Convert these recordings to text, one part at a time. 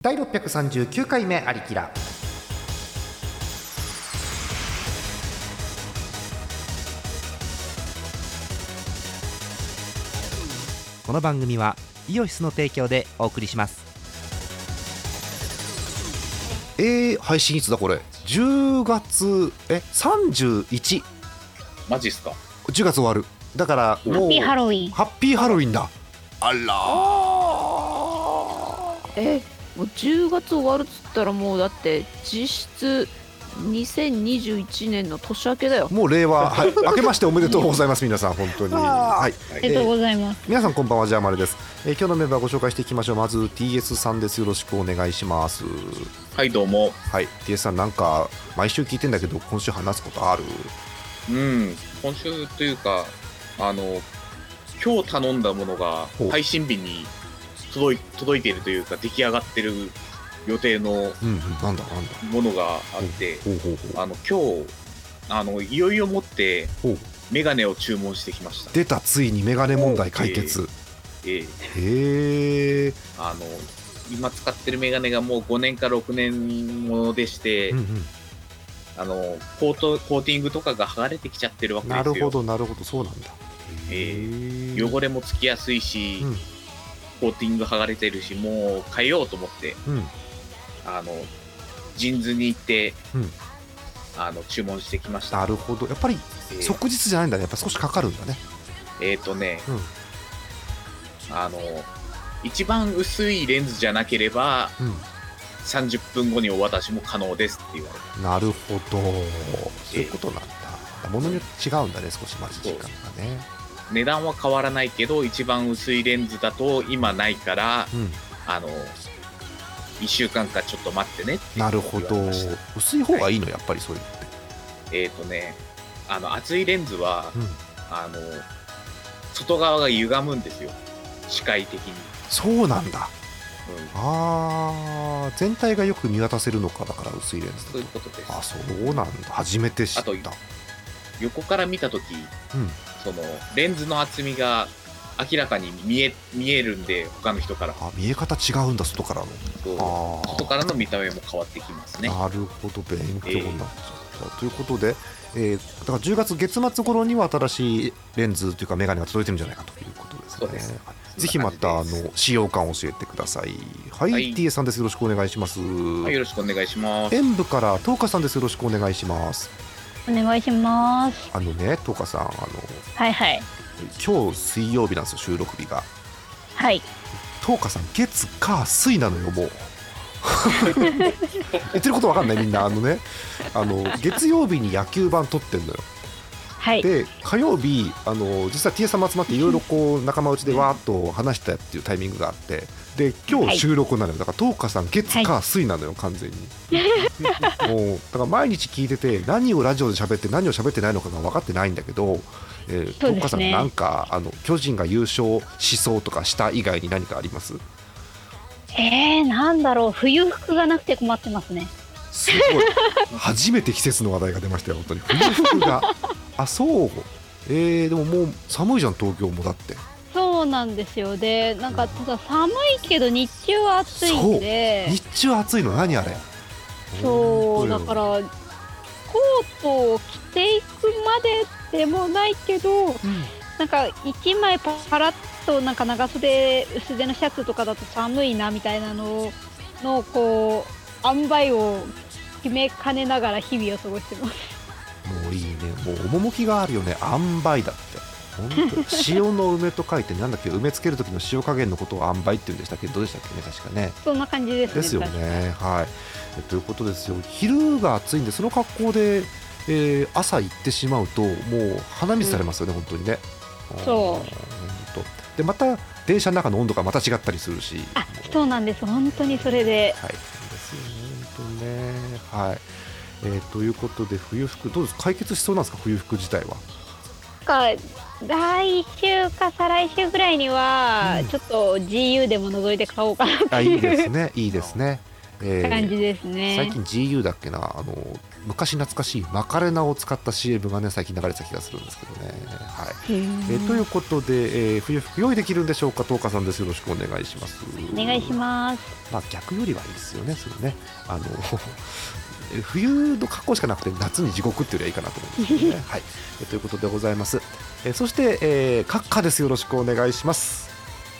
第639回目ありきらこの番組はイオシスの提供でお送りします。えー、配信いつだこれ？10月え31マジっすか？10月終わる。だからもうハッピーハロウィン。ハッピーハロウィンだ。あらえもう10月終わるっつったらもうだって実質2021年の年明けだよもう令和、はい、明けましておめでとうございます、皆さん、本当に。はい、ありがとうございます。皆さん、こんばんは、ジャーマルです。えー今日のメンバーご紹介していきましょう。まず、TS さんです。よろしくお願いします。はいどうもはい、TS さん、なんか、毎週聞いてんだけど、今週話すことある？うん今週というかあの今日頼んだものが配信日に届い届いているというか出来上がってる予定のうん、うん、なんだ、なんだ。ものがあって。あの今日あのいよいよもってメガネを注文してきました出た、ついにメガネ問題解決。ええへえ。あの今使ってるメガネがもう5年か6年ものでして、うんうん。あのコートコーティングとかが剥がれてきちゃってるわけですよなるほど、なるほど、そうなんだ。えへ汚れもつきやすいし、うんコーティング剥がれてるしもう変えようと思ってうん。あのジンズに行って、うんあの注文してきましたなるほど。やっぱり、えー即日じゃないんだね。やっぱ少しかかるんだね。えーとね、うんあの一番薄いレンズじゃなければうん。30分後にお渡しも可能ですって言われてなるほど。そういうことなんだ。ものによって違うんだね、少し待ち時間がね。値段は変わらないけど一番薄いレンズだと今ないからうん。あの1週間かちょっと待ってねってなるほど。薄い方がいいの、やっぱりそういうのって。えっ、とねあの厚いレンズは、うんあの外側が歪むんですよ視界的に、そうなんだ。うん、あー、全体がよく見渡せるのか、だから薄いレンズそういだうことですと。あ、そうなんだ。初めて知った。横から見た時うん。そのレンズの厚みが明らかに見え見えるんで他の人からあ、見え方違うんだ、外からの。外からの見た目も変わってきますねなるほど、勉強になっちゃった。ということで、えーだから10月月末頃には新しいレンズというか、メガネが届いてるんじゃないかということですね。そうですはいぜひまたあの使用感を教えてください。はい、はい TA さんです。よろしくお願いします。はいよろしくお願いします演舞から東花さんです。よろしくお願いします。お願いします。あのね、東花さん、あのはいはい。今日水曜日なんですよ、収録日が。はい。東花さん、月火水なのよ、もう。言ってることわかんないみんなあのねあの月曜日に野球版撮ってんのよはい。で火曜日あの実は T さんも集まっていろいろこう仲間内でわーっと話したっていうタイミングがあってで今日収録なのよ。だから東花さん月火水なのよ完全に。もうだから毎日聞いてて何をラジオで喋って何を喋ってないのかが分かってないんだけど、えー、そう東ですね。花さんなんかあの巨人が優勝しそうとかした以外に何かあります？えー、なんだろう。冬服がなくて困ってますね。すごい。初めて季節の話題が出ましたよ本当に。冬服が。あそう。えー、でももう寒いじゃん東京も。だってそうなんですよ。で、なんかただ寒いけど日中は暑いんで、日中暑いの？何あれ？そう、だから、コートを着ていくまででもないけど、なんか一枚パラッとなんか長袖薄手のシャツとかだと寒いなみたいなののこう塩梅を決めかねながら日々を過ごしてます。もういいね。もう趣があるよね。塩梅だって塩の梅と書いてなんだっけ梅つける時の塩加減のことを塩梅って言うんでしたっけ？どうでしたっけね？確かね。そんな感じですね。ですよね。はい。えということですよ。昼が暑いんでその格好で、えー朝行ってしまうともう鼻水されますよね、本当にね。そう。でまた電車の中の温度がまた違ったりするし。あも、そうなんです。本当にそれで。はい、ですよね、本当にね。はい。えーということで、冬服、どうです？か解決しそうなんですか、冬服自体は。か来週か再来週ぐらいには、うんちょっと GU でも覗いて買おうかなってあ、いいですね、いいですね。えー感じですね。最近 GU だっけな、あの昔懐かしいマカレナを使った CM がね最近流れてた気がするんですけどね。はいえーということで、えー冬服用意できるんでしょうか、東花さんです。よろしくお願いします。お願いします。まあ、逆よりはいいですよね、それね。あのえ 冬の格好しかなくて夏に地獄っていうよりはいいかなと思うんですね。はい、えということでございます。えそして、えー、閣下です。よろしくお願いします。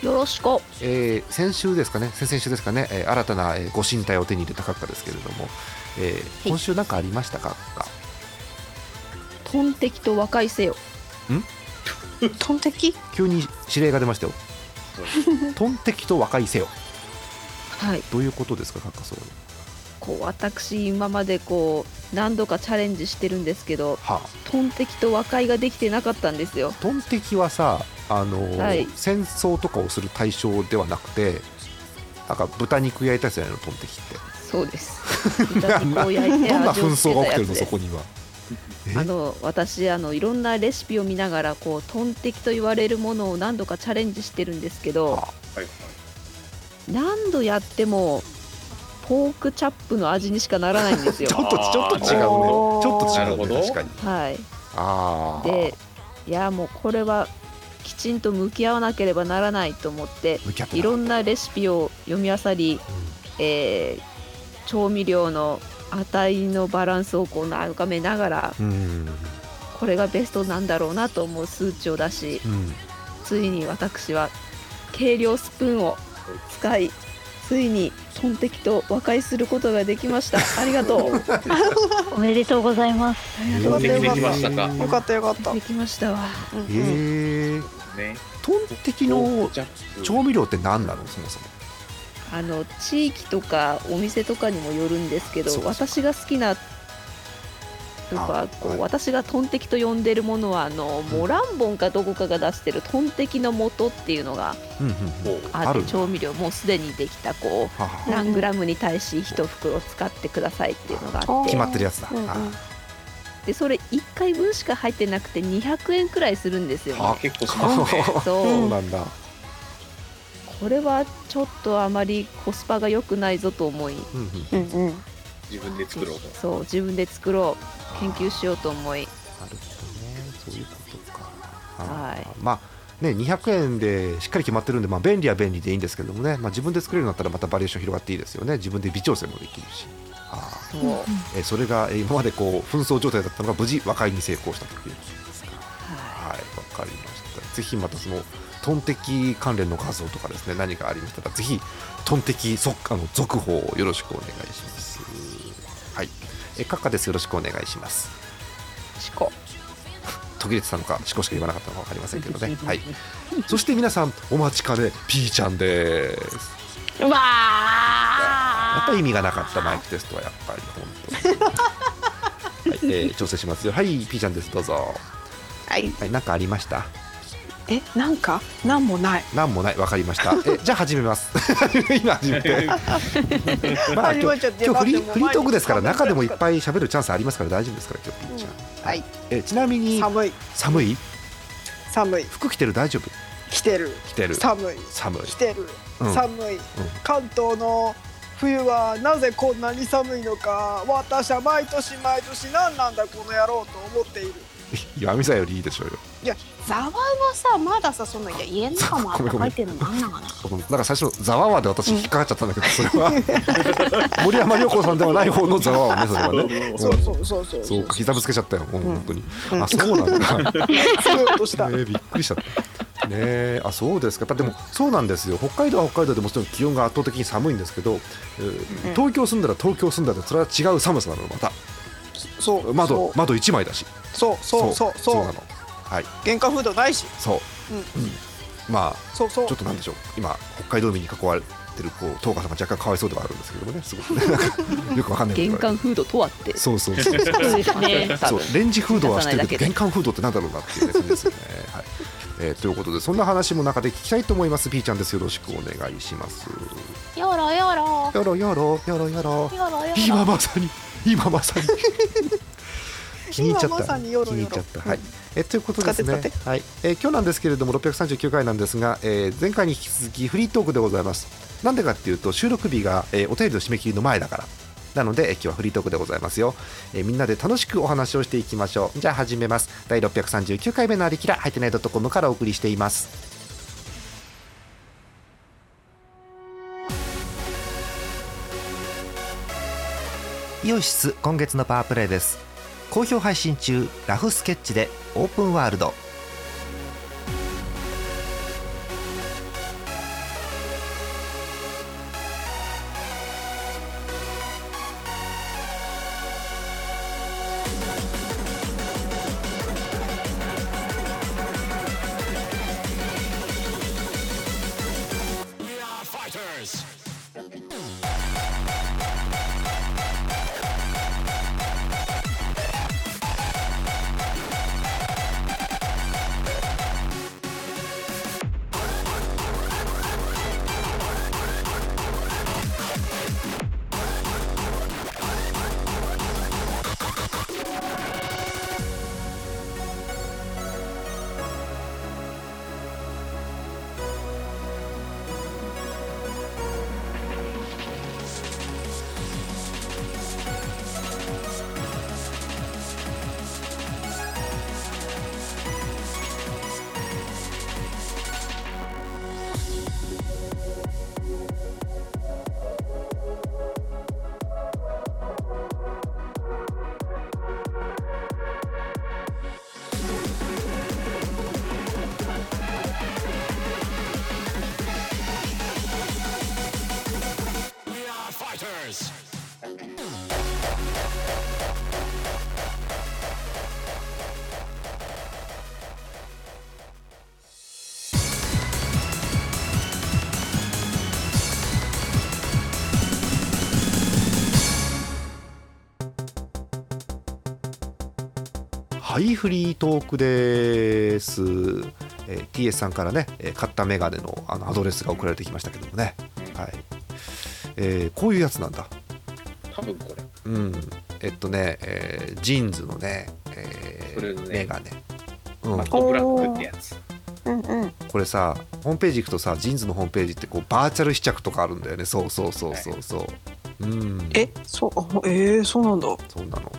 よろしく。えー先週ですかね、先々週ですかね、えー新たな、えーご神体を手に入れた閣下ですけれども、えーい。今週何かありましたか、閣下トンテキと和解せよ。トンテキ急に指令が出ましたよ。トンテキと和解せよ。はい。どういうことですか、閣下それは。こう私今までこう何度かチャレンジしてるんですけどはあ、トンテキと和解ができてなかったんですよ。トンテキはさ、あのーはい。戦争とかをする対象ではなくて、なんか豚肉焼いたやつじゃないの、トンテキって。そうです。豚肉を焼いてどんな紛争が起きてるの、そこには？え？あの私あのいろんなレシピを見ながらこうトンテキと言われるものを何度かチャレンジしてるんですけどははいはい何度やってもポークチャップの味にしかならないんですよ ちょっとちょっと違うね。ちょっと違うね、確かに。はいああ。でいやもうこれはきちんと向き合わなければならないと思っていろんなレシピを読み漁り、えー調味料の値のバランスをこう眺めながらうん。うん。これがベストなんだろうなと思う数値を出しうん。ついに私は計量スプーンを使いついにトンテキと和解することができました。ありがとう。おめでとうございます。よかったよかできまっしたか。たよかったよかった。できましたわ。うんトンテキの調味料って何なの？そもそも。あの地域とかお店とかにもよるんですけど私が好きなとかあこう、はい。私がトンテキと呼んでるものはあのモランボンかどこかが出してるトンテキの素っていうのがある。調味料もうすでにできたこう何グラムに対し1袋使ってくださいっていうのがあって。決まってるやつだ。うんうん。はでそれ1回分しか入ってなくて200円くらいするんですよ。はね結構しますね。そう。そうなんだ。これはちょっとあまりコスパが良くないぞと思い。うんうん自分で作ろうと。そう自分で作ろう。研究しようと思い。なるほどねそういうことか。はい。まあね200円でしっかり決まってるんでまあ便利は便利でいいんですけどもね。まあ自分で作れるようになったらまたバリエーション広がっていいですよね。自分で微調整もできるし。あそえーそれがえー今までこう紛争状態だったのが無事和解に成功したということですか。ははい、わかりました。ぜひまたそのトンテキ関連の画像とかですね、何かありましたら、ぜひトンテキそあの続報をよろしくお願いします。はい、え閣下です。よろしくお願いします。いしこ途切れてたのか、しこしか言わなかったのかわかりませんけどね。はい。そして皆さんお待ちかね、ピーちゃんです。うわやっぱり意味がなかったマイクテストはやっぱり本当に。はい、えー調整しますよ。はい、ピーちゃんです。どうぞ。はいはい、なんかありました？えなんか？なんもない。なんもない、わかりました。え、じゃあ始めます。今始めて。まあ、今日今日フリーフリートークですから中でもいっぱい喋るチャンスありますから大丈夫ですから今日ピーちゃん。はい。えちなみに寒い。寒い？寒い。服着てる大丈夫？来てる。着てる。寒い。寒い。来てる。うん。寒い。関東の冬はなぜこんなに寒いのか私は毎年毎年何なんだこの野郎と思っている 岩見さんよりいいでしょうよ。いやざわはさまださそのいや家の中もあったかいっていうのなんなのかな僕なんか最初のざわわで私引っかかっちゃったんだけど、それは。森山良子さんではない方のざわわねそれはね。そうそうそうそう。そうか。膝ぶつけちゃったよ、もう本当に。うん。あ、そうなんだ。そうとした。ね、びっくりしちゃった。ねえあそうですか。やっぱでもそうなんですよ。北海道は北海道でもちろん気温が圧倒的に寒いんですけど、えーうん。東京住んだら東京住んだらそれは違う寒さなのまたそう窓そう。窓1枚だし。そうそうそうそうそう。なの。はい。玄関フードないし。そう、うん。うん。まあそうそう。ちょっとなんでしょう。今北海道民に囲われてるこう東川さんが若干かわいそうではあるんですけどもねすごく。ね なんかよくわかんない玄関フードとはって。そうそうそう。そうそう。そうレンジフードは知ってるけど玄関フードってなんだろうなっていうね感じですよね。はい。えーということでそんな話も中で聞きたいと思います。ピーちゃんです。よろしくお願いします。よろよろ。よろよろよろよろよろよろ。今まさに今まさに。気に入っちゃった。によろよろ気に入っちゃった。はい。うん。えということですね。はい。えー今日なんですけれども639回なんですが、えー前回に引き続きフリートークでございます。なんでかっていうと収録日が、えーお便りの締め切りの前だから。なのでえ今日はフリートークでございますよ、えーみんなで楽しくお話をしていきましょう。じゃあ始めます。第639回目のありきらはいてない .com からお送りしていますイオシス今月のパワープレイです。好評配信中ラフスケッチでオープンワールド。フリートークです、えー TS さんからね、えー買ったメガネのあのアドレスが送られてきましたけどもね、はい。えーこういうやつなんだ。多分これ。うん。えっとね、えー JINSのね,、えーね。メガネ、うん。マットブラックってやつ。うんうん。これさホームページ行くとさ JINSのホームページってこうバーチャル試着とかあるんだよね。そうそうそうそうそう、うんえそうあえー、そうなんだ。そうなの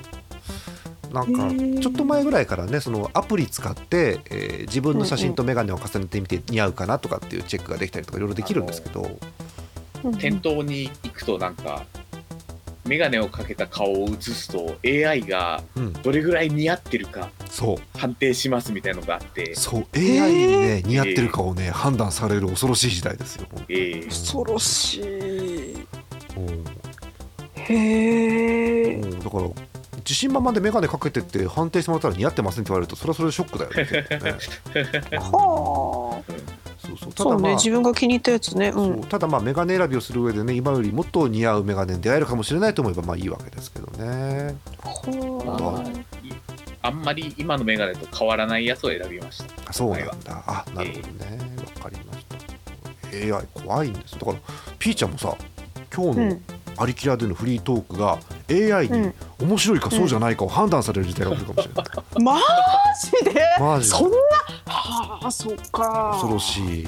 なんかちょっと前ぐらいからねそのアプリ使って、えー自分の写真とメガネを重ねてみて似合うかなとかっていうチェックができたりとかいろいろできるんですけど。店頭に行くとなんか眼鏡をかけた顔を映すと AI がうん。どれぐらい似合ってるかそう。判定しますみたいのがあって、そう。AI にね似合ってるかをね判断される恐ろしい時代ですよ、えー。恐ろしい。うん。へえうんだから自信満々でメガネかけてって判定してもらったら似合ってませんって言われるとそれはそれでショックだよねはあ そうそう。たそうだまあね自分が気に入ったやつね。うそうんただまあメガネ選びをする上でね今よりもっと似合うメガネに出会えるかもしれないと思えばまあいいわけですけどね。ああんまり今の眼鏡と変わらないやつを選びました。あそうなんだ。あなるほどね。わかりました。AI 怖いんです。だからピーちゃんもさ今日のうんアリキラでのフリートークが AI にうん。面白いかそうじゃないかを判断される時代が来るかもしれない、あマジで？マジで。そんな？はあそっか。恐ろしい。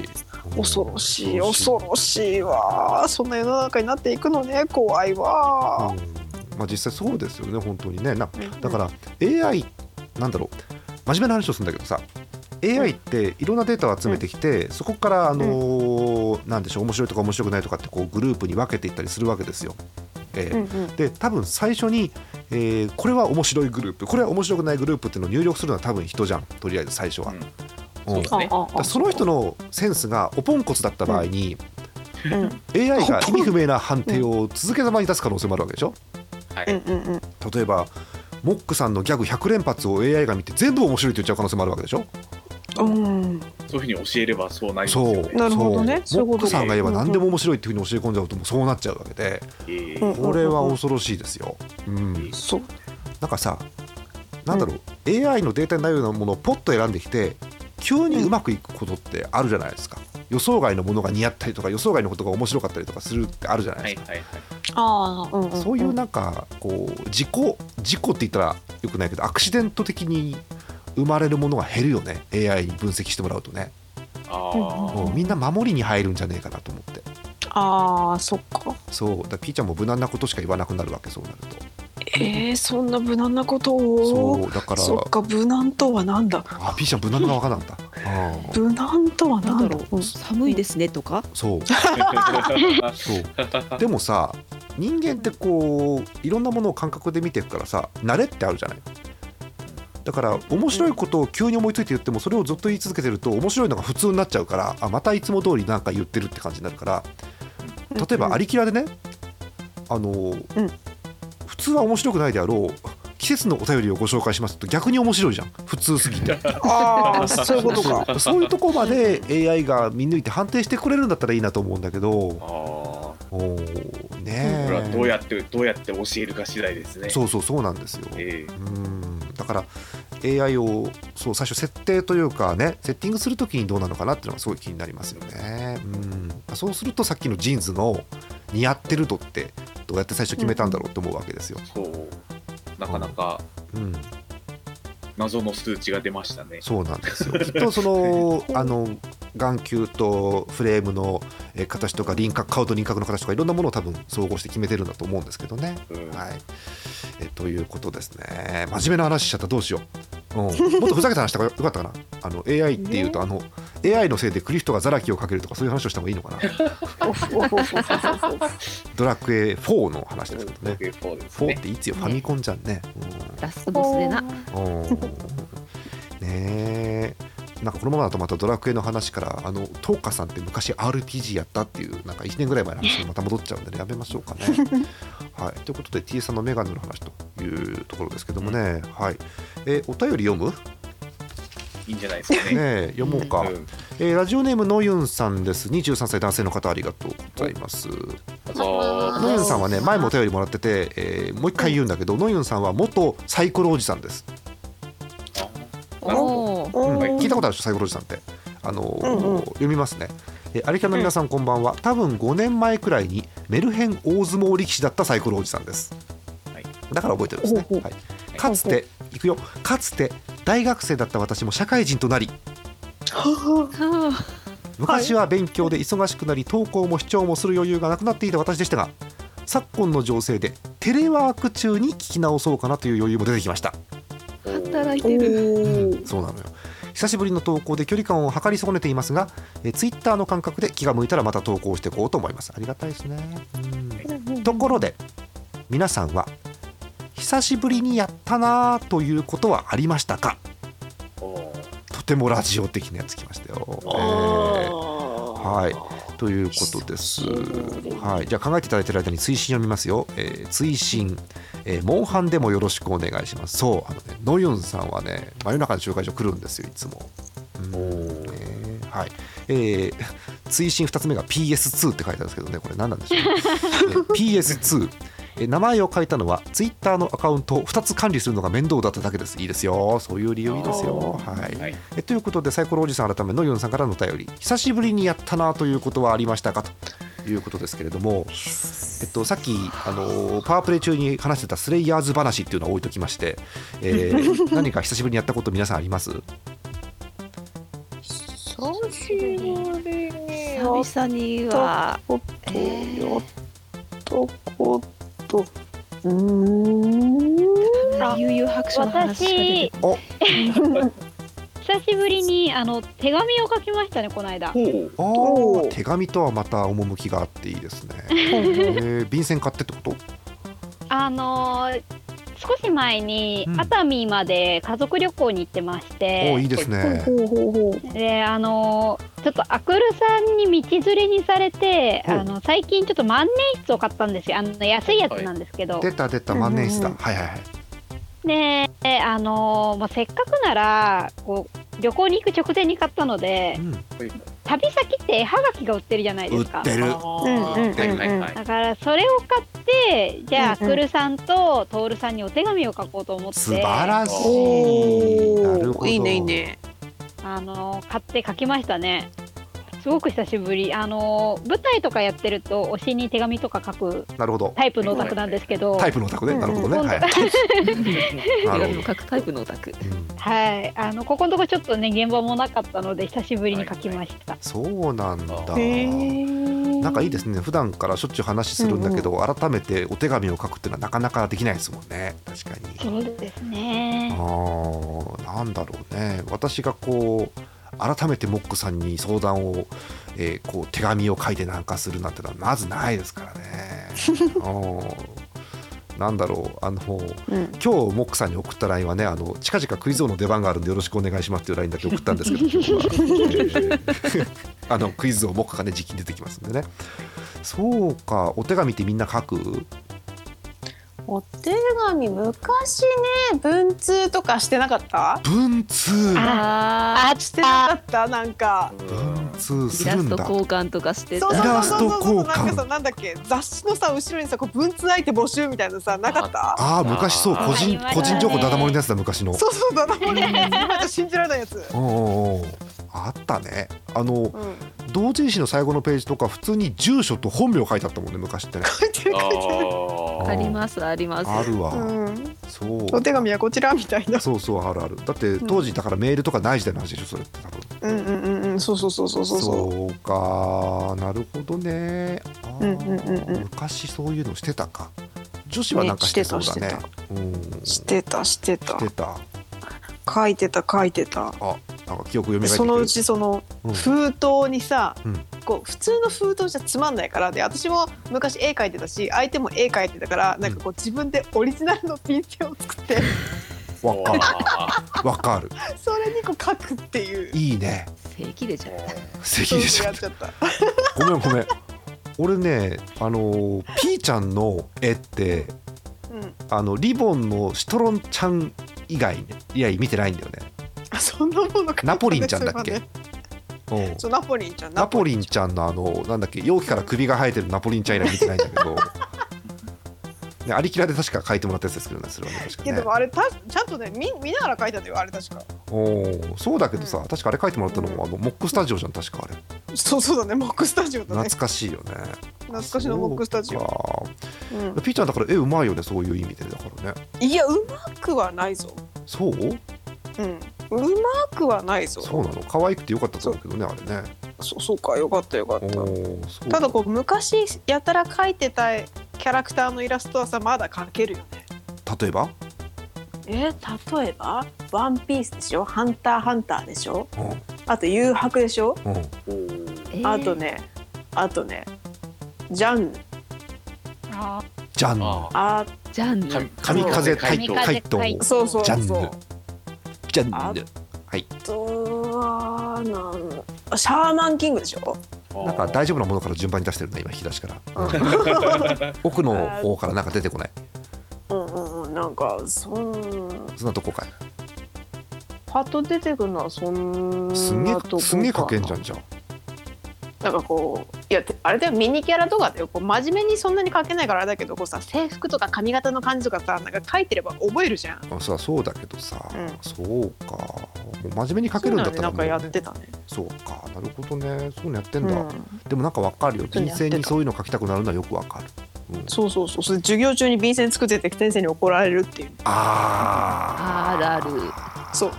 恐ろしい。恐ろしいわ。そんな世の中になっていくのね怖いわ。うん。まあ実際そうですよね本当にね。なうんだから AI なんだろう。真面目な話をするんだけどさ AI っていろんなデータを集めてきて、そこからあのーなんでしょう面白いとか面白くないとかってこうグループに分けていったりするわけですよ。えーうんうん。で多分最初に、えーこれは面白いグループこれは面白くないグループっていうのを入力するのは多分人じゃん。とりあえず最初は。うん。うん。そうですね。だその人のセンスがおポンコツだった場合に、うん。AI が意味不明な判定を続けざまに出す可能性もあるわけでしょ？はい、うんうんうん。例えばモックさんのギャグ100連発を AI が見て全部面白いって言っちゃう可能性もあるわけでしょ？うんそういうふうに教えればそうなりますそう。よね。なるほどね。そう。モックさんが言えば何でも面白いっていうふうに教え込んじゃうともうそうなっちゃうわけで。えーうん。これは恐ろしいですよ。うん、そう。なんかさなんだろう、AI のデータになるようなものをポッと選んできて急にうまくいくことってあるじゃないですか。予想外のものが似合ったりとか予想外のことが面白かったりとかするってあるじゃないですか。はいはいはい。ああうんうんそういうなんかこう事故事故って言ったらよくないけどアクシデント的に生まれるものが減るよね。AI に分析してもらうとね、あみんな守りに入るんじゃねえかなと思って。ああそっか。そう。だからピーちゃんも無難なことしか言わなくなるわけそうなると。えー、そんな無難なことを？そう。だからそっか無難とはなんだ？あピーちゃん無難が分からんだ。無難とはななんだろう。寒いですねとか？そう。そう。でもさ人間ってこういろんなものを感覚で見ていくからさ慣れってあるじゃない？だから面白いことを急に思いついて言ってもそれをずっと言い続けてると面白いのが普通になっちゃうからあまたいつも通りなんか言ってるって感じになるから例えばアリキラでねあの、普通は面白くないであろう季節のお便りをご紹介しますと逆に面白いじゃん。普通すぎて。ああそういうことか。そういうとこまで AI が見抜いて判定してくれるんだったらいいなと思うんだけどあおーね。これはどうえやってどうやって教えるか次第ですね。そうそうそうなんですよ。えうん。だから AI をそう最初設定というかねセッティングするときにどうなのかなっていうのがすごい気になりますよね。うん。そうするとさっきのジーンズの似合ってるとってどうやって最初決めたんだろうって思うわけですよ、えそう。なかなかうん、謎の数値が出ましたね。そうなんですよ。きっとその あの眼球とフレームのえー形とか輪郭顔と輪郭の形とかいろんなものを多分総合して決めてるんだと思うんですけどね。うん。はい、えということですね。真面目な話しちゃったどうしよう、うん、もっとふざけた話した方がよかったかな。あの AI っていうと、あの AI のせいでクリフトがザラキをかけるとかそういう話をした方がいいのかな。ドラクエ4の話ですけどね。そうです4っね。ていつよ？ファミコンじゃんね、ラストボスでな。うんうんねえ。なんかこのままだとまたドラクエの話からあのトーカさんって昔 RPG やったっていうなんか1年ぐらい前の話にまた戻っちゃうんでねやめましょうかね。はい、ということで T さんのメガネの話というところですけどもね、はい。えーお便り読む、いいんじゃないですかね。ね。え読もうか、うん。えーラジオネームのゆんさんです。23歳男性の方ありがとうございます。のぞ。ゆんさんはね前もお便りもらってて、えーもう一回言うんだけどのゆんさんは元サイコロおじさんです、おー。うん。うん聞いたことあるでしょサイコロおじさんって。あのーうんうん。読みますね。えーアリキャンの皆さんこんばんは。多分5年前くらいにメルヘン大相撲力士だったサイコロおじさんです、はい。だから覚えてるんですね、ほうほはい、かつていくよ。かつて大学生だった私も社会人となり。は 昔は勉強で忙しくなり投稿も視聴もする余裕がなくなっていた私でしたが昨今の情勢でテレワーク中に聞き直そうかなという余裕も出てきました。働いおてる。ー。そうなのよ。久しぶりの投稿で距離感を測り損ねていますがえツイッターの感覚で気が向いたらまた投稿していこうと思います。ありがたいですね。うん。ところで皆さんは久しぶりにやったなぁということはありましたか？とてもラジオ的なやつきましたよ、えーはいということです。はい、じゃあ考えていただいている間に追伸読みますよ。えー、追伸、えー、モンハンでもよろしくお願いします。そう、あのね、ノユンさんはね、真夜中の集会所来るんですよ、いつも。うんおねはい。えー、追伸2つ目が PS2 って書いてあるんですけどね、これ何なんでしょう、ね えー PS2。えー名前を変えたのはツイッターのアカウントを2つ管理するのが面倒だっただけです。いいですよ。そういう理由いいですよ。はい。はい。えということでサイコロおじさん改めのユンさんからのお便り久しぶりにやったなということはありましたか？ということですけれども、えっと、さっきあのパワープレイ中に話してたスレイヤーズ話っていうのを置いときまして、えー 何か久しぶりにやったこと皆さんあります？久しぶりにやっ久々にはたことやったこと。うーん。あ悠々白書の話しか出てこお久しぶりにあの手紙を書きましたねこの間。ほう。あお手紙とはまた趣があっていいですね、えー便箋買ってってこと？あのー少し前にうん。熱海まで家族旅行に行ってましおーていいですね。ほうほうほうであのーちょっとアクルさんに道連れにされてあの最近ちょっと万年筆を買ったんですよ。あの安いやつなんですけど、出た出た万年筆だ、うんうんはいはいはい。であのーまあ、せっかくならこう旅行に行く直前に買ったのでうん旅先って絵はがきが売ってるじゃないですか。売ってる。だからそれを買ってじゃあ、うんうん。アクルさんとトールさんにお手紙を書こうと思って。素晴らしい。おなるほど。ーいいねいいね。あの買って書きましたねすごく久しぶり。あの舞台とかやってると推しに手紙とか書くなるほど。タイプのオタクなんですけど、タイプのオタクね。なるほどね、うんはい手なるほ紙を書くタイプのオタク。ど、うん。はい。あのここのとこちょっとね現場もなかったので久しぶりに書きました、そうなんだ。なんかいいですね。普段からしょっちゅう話するんだけど、改めてお手紙を書くっていうのはなかなかできないですもんね。確かに。そうですね。あーなんだろうね。私がこう改めてモックさんに相談を、えーこう手紙を書いてなんかするなんてのはまずないですからね。うんなんだろうあのうん。今日モックさんに送った LINE はねあの近々クイズ王の出番があるんでよろしくお願いしますっていう LINE だけ送ったんですけど あのクイズ王モックがね時期に出てきますんでね。そうかお手紙ってみんな書く？お手紙昔ね文通とかしてなかった？文通。ああしてなかったなんか。文通ーイラストするんだ交換とかしてた。そうそうイラストそうそうなんかさなんだっけ？雑誌のさ後ろにさこう文通相手募集みたいなのさなかった？ああ昔そう個人個人情報ダダ漏れのやつだ昔の。そうそうだなもうね今じゃ信じられないやつ。おうおうおうあったね。あのうん同人誌の最後のページとか普通に住所と本名書いてあったもんね昔ってね。書いてる書いてるあありますあります。あるわ、うん。そう。お手紙はこちらみたいな。そうそうあるある。だって当時だからメールとかない時代の話でしょそれって多分。うんうんうんうん。そうそうそうそうそうそう。そうか。なるほどね。あーうんうんうん。うん昔そういうのしてたか。女子はなんかしてそうだね。ねうん。してたしてた。してた。書いてた書いてた。あなんか記憶蘇そのうちそのうん。封筒にさ、うん。こう普通の封筒じゃつまんないからで私も昔絵描いてたし相手も絵描いてたからなんかこう自分でオリジナルのピンセルを作って。わかる。あ わかる。それにこう描くっていう。いいね。正規でじゃん素そう敵でしょやっちゃった。ごめんごめん。俺ねあのーピーちゃんの絵ってうん。あのリボンのシトロンちゃん以外ねいや見てないんだよね。あそんなものナポリンちゃんだっけ？そう。ナポリンちゃん。ナポリンちゃんのあのなんだっけ容器から首が生えてるナポリンちゃん以来見てないんだけど。ね、ありきらで確か書いてもらったやつですけどねそれはね確かね。いやでもあれたちゃんとね見見ながら描いたんだよあれ確か。おーそうだけどさ、うん確かあれ書いてもらったのもあのモックスタジオじゃん確かあれ。そうそうだねモックスタジオだね。懐かしいよね。懐かしのモックスタジオ、うん。ピーちゃんだから絵うまいよねそういう意味でだからね。いやうまくはないぞ。そう？うんうまくはないぞ。そうなの？可愛くてよかったと思うけどねあれね。そそうかよかったよかった。ただこう昔やたら描いてたキャラクターのイラストはさまだ描けるよね。例えば？え例えば「ワンピースでしょ「ハンターハンター」でしょ？うん。あと「誘白」でしょ？うん。あとねあとねジャンヌ。あジャンヌ。ああジャンヌ。神風怪神盗怪盗風怪盗そうそうジャンヌ。そうジャンあヌはい。あとはなんあシャーマンキングでしょ？なんか大丈夫なものから順番に出してるね今引き出しから。うん。奥の方からなんか出てこない。うんうんうんなんかそんそんなとこかい。パッと出てくるのはそんすんげなとこかな。えすんげえ書けんじゃんじゃんなんかこういやてあれだよミニキャラとかだよ。こう真面目にそんなに描けないからあれだけどこうさ制服とか髪型の感じとかさなんか描いてれば覚えるじゃん。あそうそうだけどさ、うん。そうか。もう真面目に書けるんだったらね。なんかやってたね。そうか。なるほどね。そういうのやってんだ、うん、でもなんかわかるよ。人生にそういうの書きたくなるのはよくわかる、うん、そうそうそう。それで授業中に便箋作ってて先生に怒られるっていう。あー。あるある。そう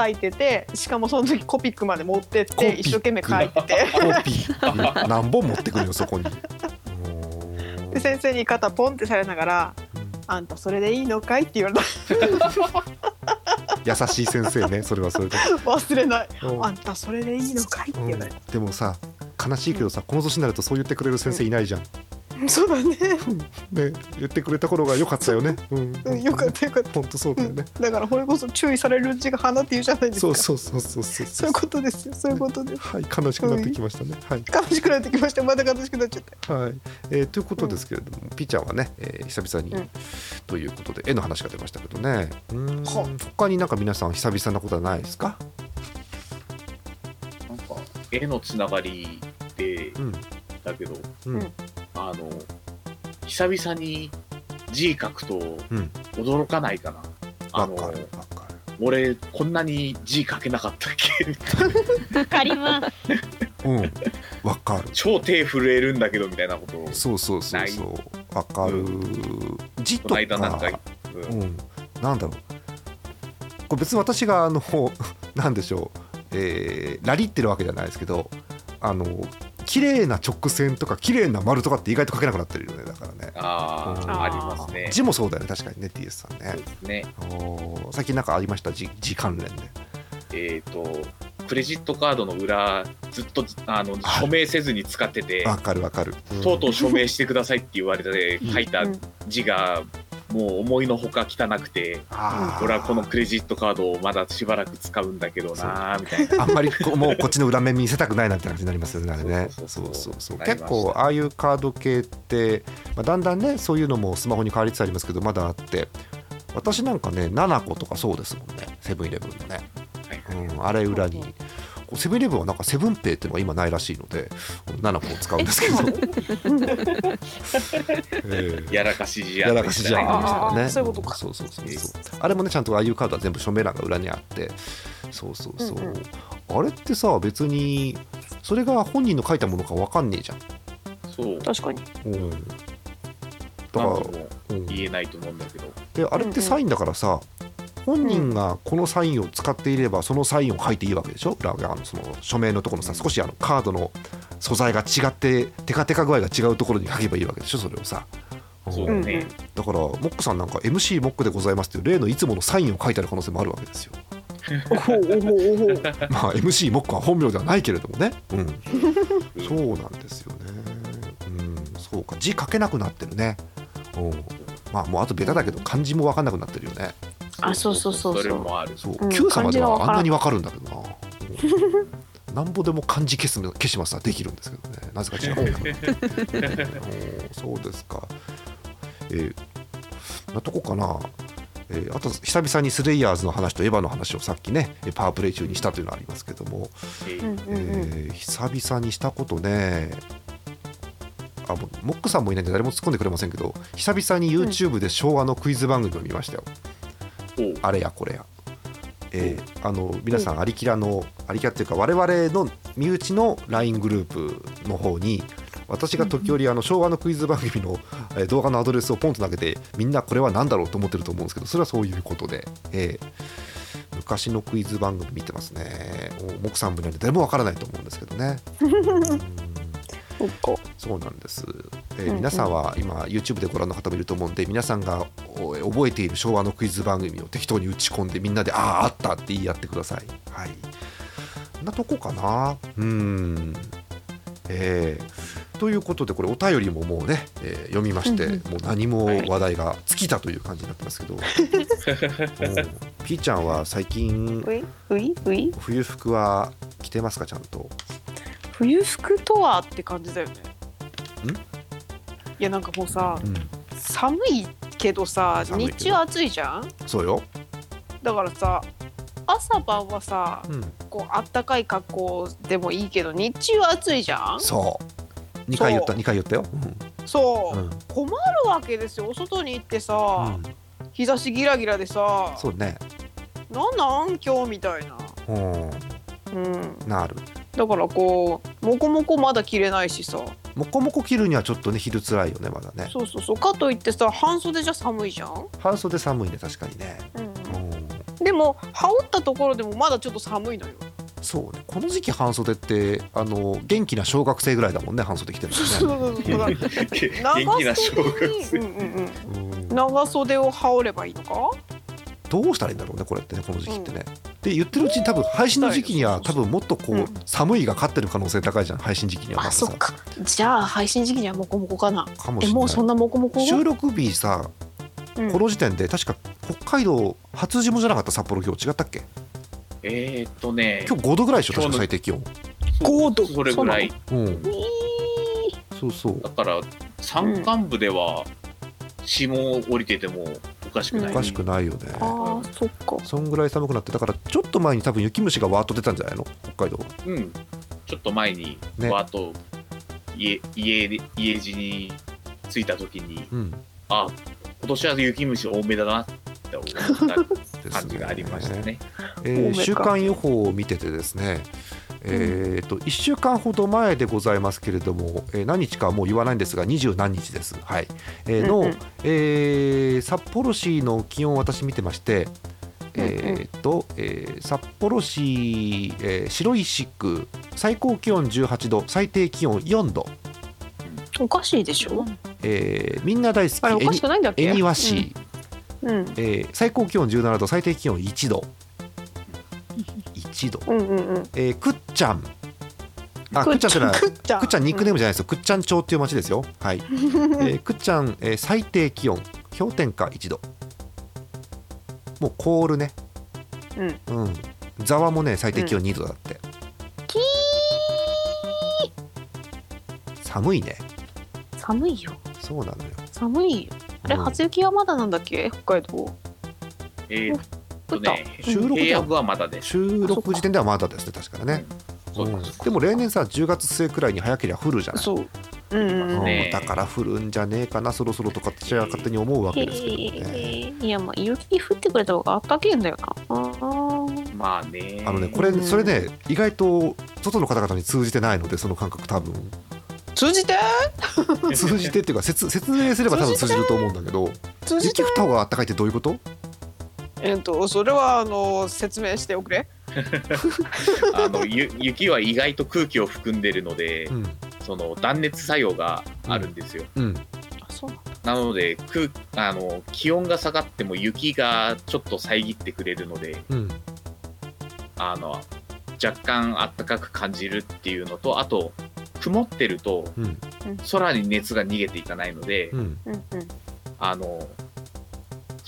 書いててしかもその時コピックまで持ってって一生懸命書いてて。コピー 何本持ってくるよそこに。で先生に肩ポンってされながらうん「あんたそれでいいのかい?」って言われた。優しい先生ねそれはそれで、忘れない「うんあんたそれでいいのかい?」って言われでもさ悲しいけどさこの年になるとそう言ってくれる先生いないじゃん、たそうだね。ね言ってくれた頃が良かったよね。うん、うん。よかったよかった。本当そうだよね、だからこれこそ注意されるうちが花って言うじゃないですか。そうそうそうそうそう。そういうことですよ。そういうことです。はい悲しくなってきましたね、はい。悲しくなってきました。また悲しくなっちゃった。はい、えーということですけれども、ピーちゃんはね、えー久々に、うん。ということで絵の話が出ましたけどね。うーん。は他になんか皆さん久々なことはないですか？なんか絵のつながりでうん。だけど、うんあの久々に字書くとうん。驚かないかな。あのわかるわかる。俺こんなに字書けなかったっけ？みたいなわかります。うん。わかる。超手震えるんだけどみたいなこと。をそうそうそうそう。わかる、字とこの間なんかか、うん。うん、なんだろう。これ別に私があの なんでしょう、えーラリってるわけじゃないですけどあの綺麗な直線とか綺麗な丸とかって意外と書けなくなってるよねだからね。うんああ、ありますね。字もそうだよね確かにね TS さんね。そうですね。おー最近なんかありました？字字関連で。えっ、と、クレジットカードの裏、ずっとあのはい。署名せずに使ってて、わかるわかる、うん。とうとう署名してくださいって言われてうん。書いた字が、もう思いのほか汚くて、俺はこのクレジットカードをまだしばらく使うんだけどなーみたいな。あんまりこうもうこっちの裏面見せたくないなんて感じになりますよね。あれねそそう。うそそうそう。結構ああいうカード系って、まあ、だんだんねそういうのもスマホに変わりつつありますけどまだあって。私なんかね7個とかそうですもんね。セブンイレブンのね、はいはいうん、あれ裏にセブンイレブンはなんかセブンペイっていうのが今ないらしいので7個を使うんですけど。え えやらかし字やらかしじゃんあーみたいなねそういうことか。そうそうそうそう。あれもねちゃんとああいうカードは全部署名欄が裏にあって。そうそうそう、うんうん。あれってさ別にそれが本人の書いたものか分かんねえじゃん、そう。確かに。うん、だからうん、言えないと思うんだけど。であれってサインだからさ、本人がこのサインを使っていればそのサインを書いていいわけでしょ？裏側のその署名のところのさ少しあのカードの素材が違ってテカテカ具合が違うところに書けばいいわけでしょ？それをさ。そうね。だからモックさんなんか MC モックでございますっていう例のいつものサインを書いてある可能性もあるわけですよ。おほおほおほまあ MC モックは本名ではないけれどもね。うん。そうなんですよね。うん。そうか。字書けなくなってるね。う。んまあもうあとベタだけど漢字も分かんなくなってるよねあそうそうそうそう。それもある。そう、うん Q 様ではあんなに分かるんだけどな、うん。なんぼでも漢字消す消しますはできるんですけどね。なぜか違う そうですか。えー、なとこかな。えーあと久々にスレイヤーズの話とエヴァの話をさっきねえーパワープレイ中にしたというのがありますけども、えーうんうんうん。えー久々にしたことね。あもうモックさんもいないんで誰も突っ込んでくれませんけど久々に YouTube で昭和のクイズ番組を見ましたよ、おうあれやこれや。えーあの皆さん、アリキラの、アリキラっていうか、我々の身内の LINE グループの方に、私が時折、あの昭和のクイズ番組の、えー動画のアドレスをポンと投げて、みんなこれは何だろうと思ってると思うんですけど、それはそういうことで、えー昔のクイズ番組見てますね。もうモクさんもいないんで、誰もわからないと思うんですけどね。うんそっか。そうなんです、えーうんうん。皆さんは今 YouTube でご覧の方もいると思うんで皆さんがお覚えている昭和のクイズ番組を適当に打ち込んでみんなで「あああった」って言い合ってください。はい。なとこかな。うん。えー。ということでこれお便りももうね、えー読みまして、うんもう何も話題が尽きたという感じになってますけど、うん。ピーちゃんは最近冬服は着てますかちゃんと？冬服とはって感じだよね。ん？いやなんかもうさうん。寒いけどさ寒いけど。日中暑いじゃん？そうよ。だからさ朝晩はさうん。こうあったかい格好でもいいけど日中は暑いじゃん？そう。2回言った。2回言ったよ、そう。う、ん。困るわけですよ。お外に行ってさ、うん。日差しギラギラでさそうね。なんなん？今日みたいな。うん。うん。なるだからこうモコモコまだ着れないしさ。もこもこ着るにはちょっとね昼つらいよねまだね。そうそうそう。かといってさ半袖じゃ寒いじゃん、半袖寒いね確かにね。うん。でも羽織ったところでもまだちょっと寒いのよ。そうね。この時期半袖ってあの元気な小学生ぐらいだもんね半袖着てるそうのねそうそう。だから 元気な小学生。長袖にうんうんうん。うん。長袖を羽織ればいいのか？どうしたらいいんだろうねこれってねこの時期ってね、で言ってるうちに多分配信の時期には多分もっとこう、うん。寒いが勝ってる可能性高いじゃん配信時期には。またさか。じゃあ配信時期にはモコモコかな。かもしれない。えもうそんなモコモコ収録日さうん。この時点で確か北海道初霜じゃなかった札幌今日。違ったっけ？えーっとね、今日5度ぐらいでしょ確か最低気温。5度それぐらい。うん。そうそう。だから、山間部では霜を降りててもおかしくない。おかしくないよね。あーそっか。そんぐらい寒くなってだからちょっと前に多分雪虫がわーっと出たんじゃないの？北海道。うん。ちょっと前に、ね。わーっと家家で家路に着いた時に、うん。あ今年は雪虫多めだなって思った感じがありましたね。えー週間予報を見ててですねえーと1週間ほど前でございますけれども、えー何日かはもう言わないんですが二十何日です、はい。えーの、うんうん。えー札幌市の気温を私見てまして、えーとえー札幌市、えー白石区最高気温18度最低気温4度、おかしいでしょ？えーみんな大好き。あれおかしえくないんだっけ？に恵庭市、うん。えー最高気温17度最低気温1度1度、うんうんうんえーくっちゃんあくっちゃんってのはくっちゃんニックネームじゃないですよ、くっちゃん町っていう町ですよ。はい。えー、くっちゃん、えー最低気温氷点下1度。もう凍るね。うんうん。ざわもね最低気温2度だって。キ寒いね。寒いよそうなのよ。寒いよあれうん初雪はまだなんだっけ？北海道えーっと。ね、収録ではまだです。収録時点ではまだですね確かね。うん。でも例年さ10月末くらいに早ければ降るじゃない。そう。うんねうん。だから降るんじゃねえかなそろそろとか私は勝手に思うわけですけどもね。いやまあ雪降ってくれた方があったけえんだよな。あーまあね。あのねこれうんそれね意外と外の方々に通じてないのでその感覚多分。通じて？通じてっていうか説説明すれば多分通じると思うんだけど通じて？雪降った方が暖かいってどういうこと？えっとそれはあの説明しておくれ。あのゆ雪は意外と空気を含んでるので、うん。その断熱作用があるんですよ。うん。あそう。なので空あの気温が下がっても雪がちょっと遮ってくれるので、うん。あの若干暖かく感じるっていうのと、あと曇ってるとうん。空に熱が逃げていかないので、あの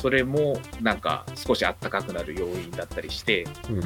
それもなんか少しあったかくなる要因だったりして、うん。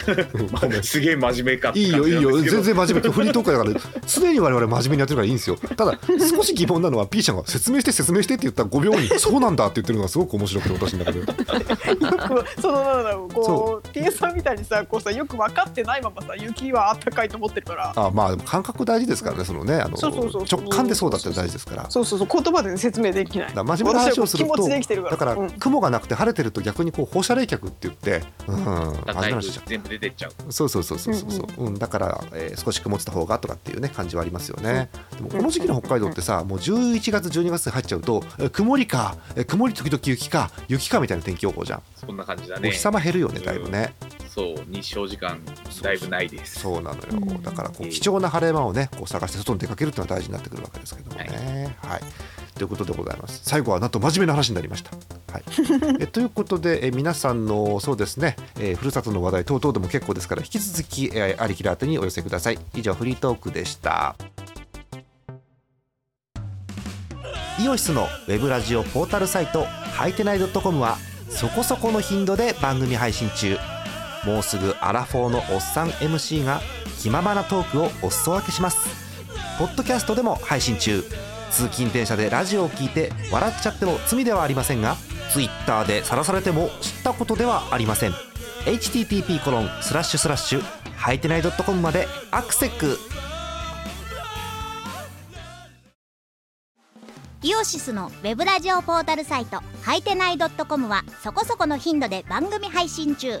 まあ、すげえ真面目かいいよいいよ。全然真面目。フリートークだから常に我々真面目にやってるからいいんですよ。ただ少し疑問なのは P ちゃんが説明して説明してって言った5秒後に そうなんだって言ってるのがすごく面白くて私の中で。そのなんだろうそこう T さんみたいにさこうさよく分かってないままさ雪はあったかいと思ってるから。あまあ感覚大事ですからねそのねあの直感でそうだって大事ですから。そうそうそう言葉で説明できないだから真面目な話をするとだからうん雲がなくて晴れてると逆にこう放射冷却って言って、うん、真面目な話しちゃう全部出てっちゃう。そうそうそうそうそう。そう、うんだから、えー少し曇ってた方がとかっていうね感じはありますよね、でもこの時期の北海道ってさもう11月12月に入っちゃうと、えー曇りか、えー曇り時々雪か雪かみたいな天気予報じゃん、そんな感じだね。お日。様減るよねだいぶね、そう、日照時間だいぶないです。そうなのよ、うん。だからこうえー貴重な晴れ間をねこう探して外に出かけるっていうのは大事になってくるわけですけどもね。はい、ということでございます。最後はなんと真面目な話になりました。はい。えということでえ皆さんのそうですね、えーふるさとの話題等々でも結構ですから引き続き、えー、ありきら宛てにお寄せください。以上フリートークでした。イオシスのウェブラジオポータルサイトはいてない .com はそこそこの頻度で番組配信中もうすぐアラフォーのおっさん MC が気ままなトークをお裾分けします。ポッドキャストでも配信中。通勤電車でラジオを聞いて笑っちゃっても罪ではありませんが Twitter で晒されても知ったことではありません。http コロンスラッシュスラッシュはいてない .com までアクセックイオシスのウェブラジオポータルサイトはいてない .com はそこそこの頻度で番組配信中。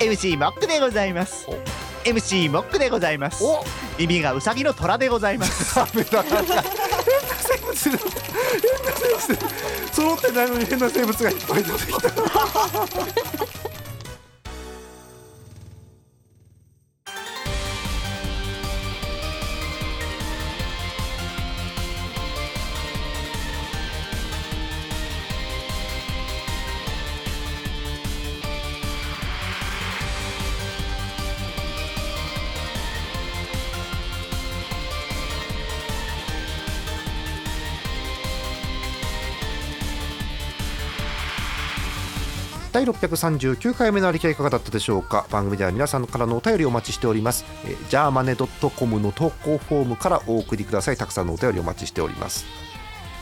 MC モックでございます。MC モックでございます。お。耳がウサギの虎でございます。ダメだ変な生物変な生物。揃ってないのに変な生物がいっぱい出てきた第639回目のありきらいかがだったでしょうか？番組では皆さんからのお便りお待ちしております、え、ジャーマネ .com の投稿フォームからお送りください。たくさんのお便りお待ちしております。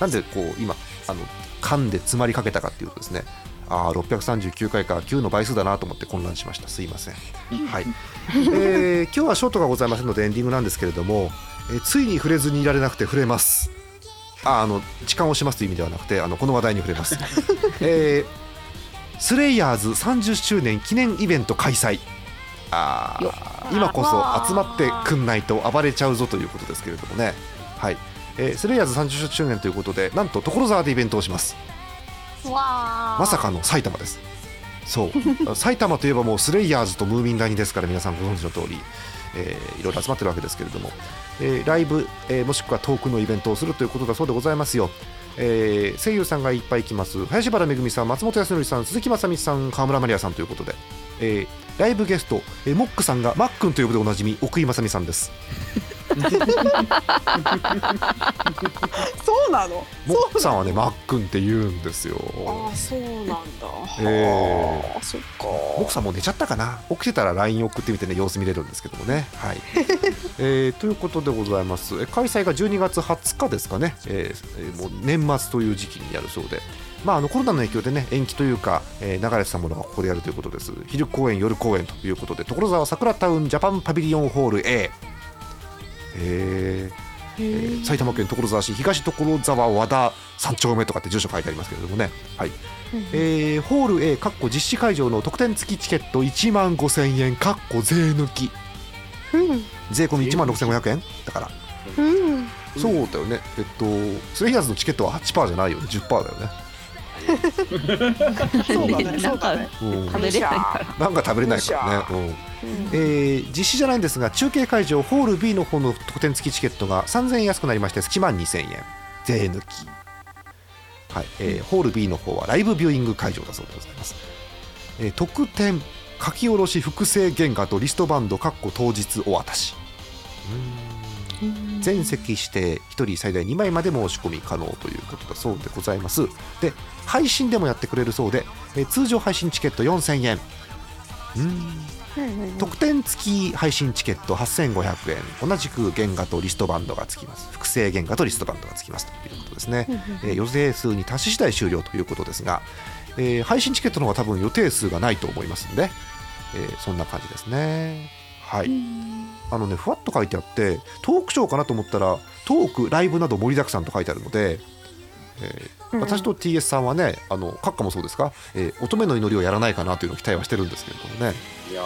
なんでこう今あの噛んで詰まりかけたかっていうとですね。ああ639回か9の倍数だなと思って混乱しました。すいません。はい、えー今日はショートがございませんのでエンディングなんですけれども、えーついに触れずにいられなくて触れます。ああの時間をしますという意味ではなくてあのこの話題に触れます、えースレイヤーズ30周年記念イベント開催。あ今こそ集まってくんないと暴れちゃうぞということですけれどもね。はい、えースレイヤーズ30周年ということでなんと所沢でイベントをします。わまさかの埼玉です。そう。埼玉といえばもうスレイヤーズとムーミン谷ですから皆さんご存知の通り、えーいろいろ集まってるわけですけれども、えーライブ、えーもしくはトークのイベントをするということだそうでございますよ、えー声優さんがいっぱい来ます。林原めぐみさん松本康則さん鈴木雅美さん川村まりやさんということで、えーライブゲスト、えーモックさんがマックンと呼ぶでおなじみ奥井雅美さんです。そうなの？モックさんはねマックンって言うんですよ。ああそうなんだ。えああそっか。モクさんもう寝ちゃったかな？起きてたら LINE 送ってみてね様子見れるんですけどもね。はい、えーということでございます。え開催が12月20日ですかね、えーえーもう年末という時期にやるそうで。まあ、あのコロナの影響でね延期というか、えー流れてたものがここでやるということです。昼公演夜公演ということで所沢桜タウンジャパンパビリオンホール A えー。えー埼玉県所沢市東所沢和田3丁目とかって住所書いてありますけれどもね、はい。えーホール A かっこ実施会場の特典付きチケット1万5000円かっこ税抜き。うん。税込み1万6500円？だから。うん。そうだよね。えっとスレイヤーズのチケットは8%じゃないよね。10%だよねそうだねそうだね食べれないから。なん。か食べれないから。ね、うんうんえー実施じゃないんですが中継会場ホール B の方の特典付きチケットが3000円安くなりまして1万2000円税抜き、はい。えーホール B の方はライブビューイング会場だそうでございます、えー特典書き下ろし複製原画とリストバンドかっこ当日お渡し。うん。全席指定1人最大2枚まで申し込み可能ということだそうでございます。で配信でもやってくれるそうで、えー通常配信チケット4000円。うーん特典付き配信チケット8500円。同じく原画とリストバンドがつきます。複製原画とリストバンドがつきます。ということですね、えー予定数に達し次第終了ということですが、えー配信チケットの方が多分予定数がないと思いますんで、えーそんな感じですね。はいあのねふわっと書いてあってトークショーかなと思ったらトークライブなど盛りだくさんと書いてあるので、えー私と TS さんはねあの閣下もそうですか、えー乙女の祈りをやらないかなというのを期待はしてるんですけれどもね。いや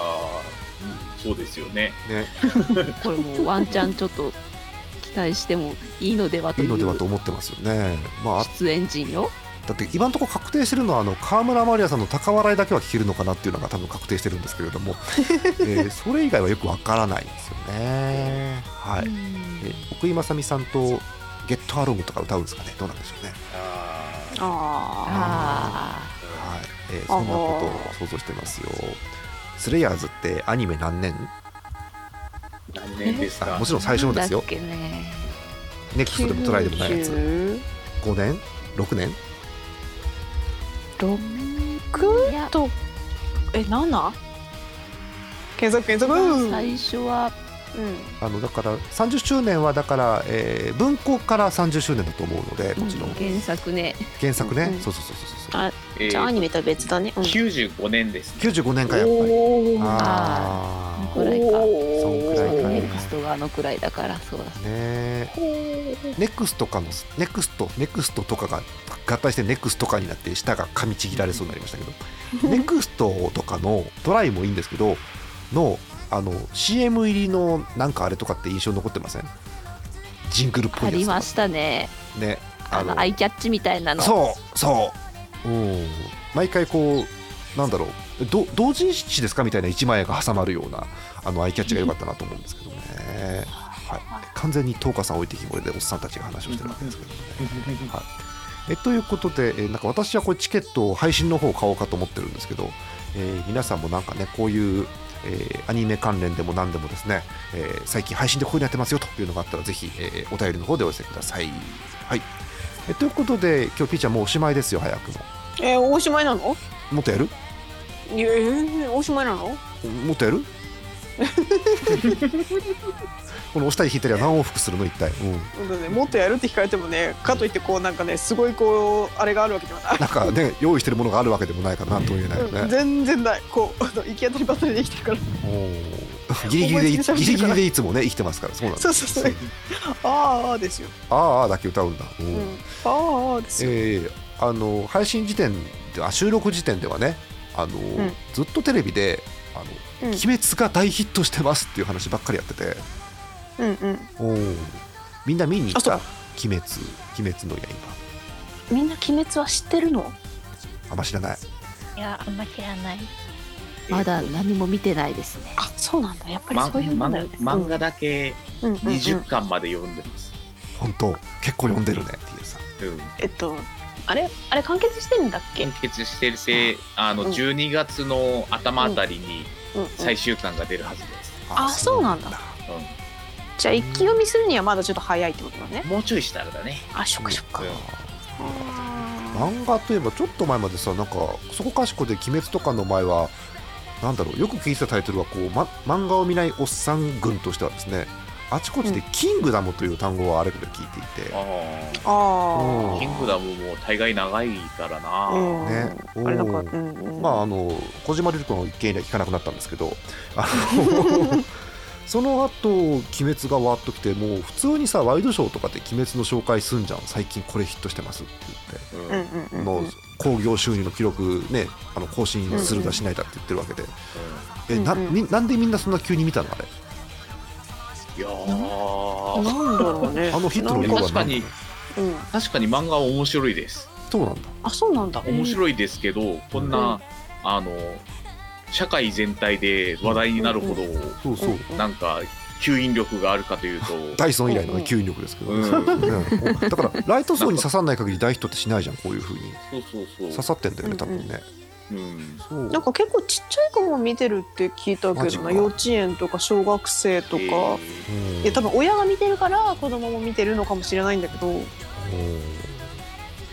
そうですよね。ね。これもうワンチャンちょっと期待してもいいのではといいのではと思ってますよね。まあ、出演陣よだって今のところ確定してるのはあの川村マリアさんの高笑いだけは聞けるのかなっていうのが多分確定してるんですけれども、えーそれ以外はよくわからないんですよね。はい。えー奥井正美さんとゲットアロングとか歌うんですかね？どうなんでしょうね？あああはい。えーそんなことを想像してますよ。スレイヤーズってアニメ何年？ー何年ですか？あもちろん最初のですよねネクストでもトライでもないやつ。90 5年？6年？六とえ7検索検索うん最初は。あのだから30周年はだから、えー文庫から30周年だと思うのでもちろん、原作ね。原作ね、うん。そうそうそうそうそう。あえーじゃあアニメとは別だね、うん。95年ですね。95年かやっぱり。おー。あぐらいか。そんくらいか。ネクストがあのくらいだからそうだ。あねネクストかのネクストネクストとかが合体してネクストかになって舌が噛みちぎられそうになりましたけど。ネクストとかのトライもいいんですけどのあの CM 入りのなんかあれとかって印象に残ってません？ジングルっぽいやつありましたね。ねあのアイキャッチみたいなの。そうそう。うん。毎回こうなんだろう。ど同人誌ですかみたいな一枚絵が挟まるようなあのアイキャッチが良かったなと思うんですけどね、はい、完全に東花さん置いてきぼりでおっさんたちが話をしてるわけですけどね、はいえということで、えーなんか私はこれチケットを配信の方を買おうかと思ってるんですけど、えー皆さんもなんかねこういうえーアニメ関連でも何でもですね、えー最近配信でこういうのやってますよというのがあったらぜひ、えーお便りの方でお寄せください。はい、えということで今日ピーちゃんもうおしまいですよ早くも。えー、おしまいなの？もっとやる？いやえー、おしまいなの？もっとやる？この押したり引いたりは何往復するの？一体、うん、ねもっとやるって聞かれてもねかといってこうなんかねすごいこうあれがあるわけではない。なんかね 用意してるものがあるわけでもないからなんとも言えないようんね、全然ない。こうあの行き当たりばったりできてるから。おー。ギリギリでギリギリでいつもね生きてますから。そうなんです。そうそうそう。あーあーですよ、あーあーだけ歌うんだ、うん。うん、あーあーですよ、えーあの配信時点であ収録時点ではねあの、ん。ずっとテレビであの、うん。鬼滅が大ヒットしてますっていう話ばっかりやっててうんうん。おー。みんな見に行った？あ鬼滅鬼滅の刃。みんな鬼滅は知ってるの？あんま知らない。いやあんま知らない。まだ何も見てないですね。あそうなんだ。やっぱりまそういうもんだよね。漫画だけうんうんうん。うん20巻まで読んでます。本当。結構読んでるね T さん。うん。えっとあれ？あれ完結してるんだっけ？完結してるせあのうん。12月の頭あたりにうん。うん最終巻が出るはずです。あそうなんだじゃあ一気読みするにはまだちょっと早いってことだね。もうちょいしたらだね。あそっかそっか。うん。あ漫画といえばちょっと前までさなんかそこかしこで「鬼滅」とかの前はなんだろうよく聞いてたタイトルはこう、ま、漫画を見ないおっさん軍としてはですね。あちこちで「キングダム」という単語をあれこれ聞いていて、あー。あ。あキングダムも大概長いからな。うん。ね。あれなんかうんうん。まああの小島瑠璃子の一件以来聞かなくなったんですけど。あのその後鬼滅がわーっときてもう普通にさワイドショーとかで鬼滅の紹介すんじゃん。最近これヒットしてますってうんうんうんうん。言っての興行収入の記録ねあの更新するだしないだって言ってるわけで、えなうんうん。みなんでみんなそんな急に見たのあれ？いやー。なんだろうね。あのヒットの理由は確かに。うん。確かに漫画は面白いです。そうなんだ。あそうなんだ。面白いですけど、こんな、あの社会全体で話題になるほど、そうそう、う。んなんか吸引力があるかというと、ダイソン以来のね吸引力ですけど、うん、ねだからライト層に刺さんない限り大ヒットってしないじゃんこういう風に。そうそうそう。刺さってんだよね多分ね、うん、そう。なんか結構ちっちゃい子も見てるって聞いたけどな幼稚園とか小学生とか、えー。うん。いや多分親が見てるから子供も見てるのかもしれないんだけど。うん。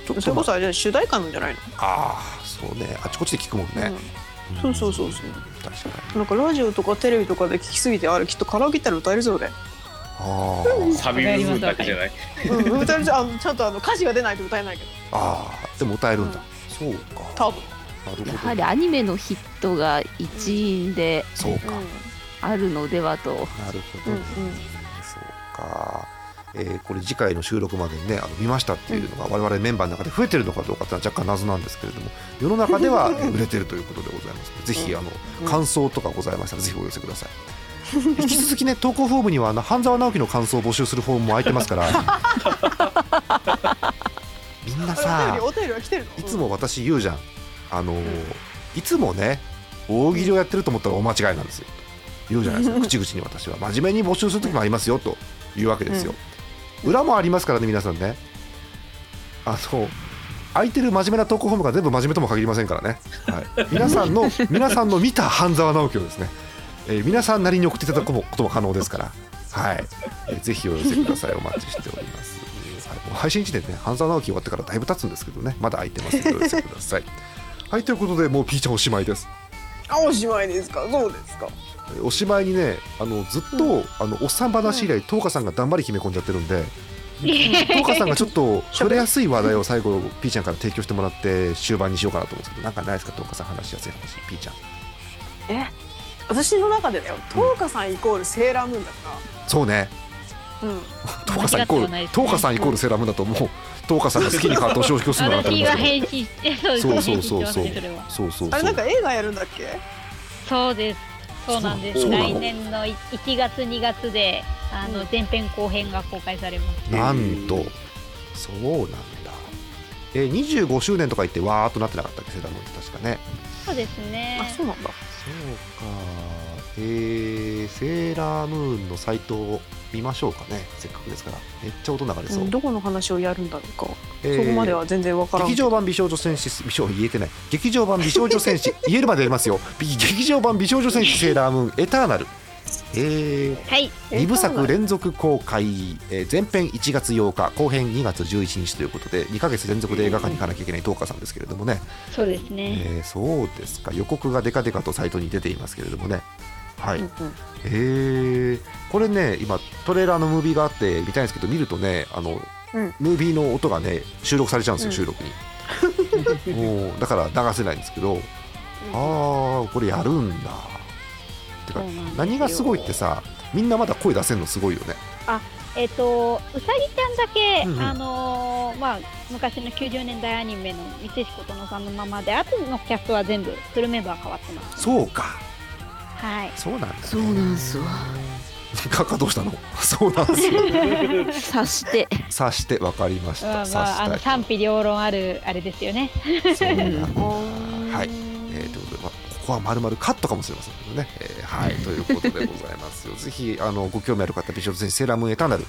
ちょっそれこそあれ主題歌なんじゃないの、ああそうね。あちこちで聞くもんね、うん、そうそうそうそう。確かに。なんかラジオとかテレビとかで聞きすぎてあれきっとカラオケ行ったら歌えるそうで、あサビ部分だけじゃない。うん、歌えるじゃんあのちゃんとあの歌詞が出ないと歌えないけど。ーあーでも歌えるんだ、そうか。多分、なるやはりアニメのヒットが一因でそうか、あるのではと。なるほど、うんうん。そうか、えーこれ次回の収録までにねあの見ましたっていうのが我々メンバーの中で増えてるのかどうかってのは若干謎なんですけれども世の中では えー売れてるということでございます。ぜひあのうん。感想とかございましたらぜひお寄せください。引き続きね投稿フォームにはあの半沢直樹の感想を募集するフォームも空いてますから。みんなあさいつも私言うじゃん。あのーいつもね大喜利をやってると思ったら大間違いなんですよ。言うじゃないですか。口々に私は。真面目に募集する時もありますよというわけですよ、裏もありますからね皆さんね。あの空いてる真面目な投稿フォームが全部真面目とも限りませんからね、はい、皆さんの皆さんの見た半沢直樹をですね、えー皆さんなりに送っていただくことも可能ですから。はい、えーぜひお寄せください。お待ちしております、はい、もう配信時点でね半沢直樹終わってからだいぶ経つんですけどね。まだ空いてますのでお寄せください。はい。ということでもうピーちゃんおしまいです。あおしまいですか？どうですか。おしまいにねあのずっと、あのおっさん話以来東花さんがだんまり決め込んじゃってるんで東花さんがちょっと触れやすい話題を最後ピーちゃんから提供してもらって終盤にしようかなと思うんですけどなんかないですか？東花さん話しやすい話ピーちゃん。え？私の中でだよ東花さんイコールセーラームーンだかそうね。らうん。東花さんイコール間違ってはないです。ね東花さんイコールセーラームーンだともう東花さんが好きに変わってお仕置きをするのかなと思いますけ返信してそうそう返そうそうそうそうそう。あれなんか映画やるんだっけ？そうですそうなんです。来年の1月2月であの前編後編が公開されます。なんと。そうなんだ。えー25周年とか言ってわーっとなってなかったっけ？セーラームって確かね。そうですね。あそうなんだ。そうかえー、セーラームーンのサイトを見ましょうかね。せっかくですから。めっちゃ音流れそう、うんどこの話をやるんだろうか。えーそこまでは全然わからん劇場版美少女戦士美少言えてない。劇場版美少女戦士 言えるまでやりますよ。び劇場版美少女戦士セーラームーンエターナル。えー、はい。2部作連続公開、えー前編1月8日後編2月11日ということで2ヶ月連続で映画館に行かなきゃいけない東花さんですけれどもね、そうですね。えーそうですか。予告がデカデカとサイトに出ていますけれどもねはい、うんうん。えー、これね今トレーラーのムービーがあって見たいんですけど見るとねあの、うん。ムービーの音がね収録されちゃうんですよ、うん。収録に。もうだから流せないんですけど、ああこれやるんだ。てか何がすごいってさみんなまだ声出せるのすごいよね。えっ、とうさぎちゃんだけ、うんうん。あのーまあ昔の90年代アニメの三石琴乃さんのままであとのキャストは全部フルメンバー変わってます。そうかはい。そうなんだ、ね、そうなんすわ。カカどうしたの？そうなんですよ。察して。察して分かりました、まあまああの察賛否両論あるあれですよね。したそうなんだ。う。んはい、えー、ということで、まあ、ここはまるまるカットかもしれませんけどね、えーはい。ということでございますよ。ぜひあのご興味ある方美少女戦士セーラームーンエターナル、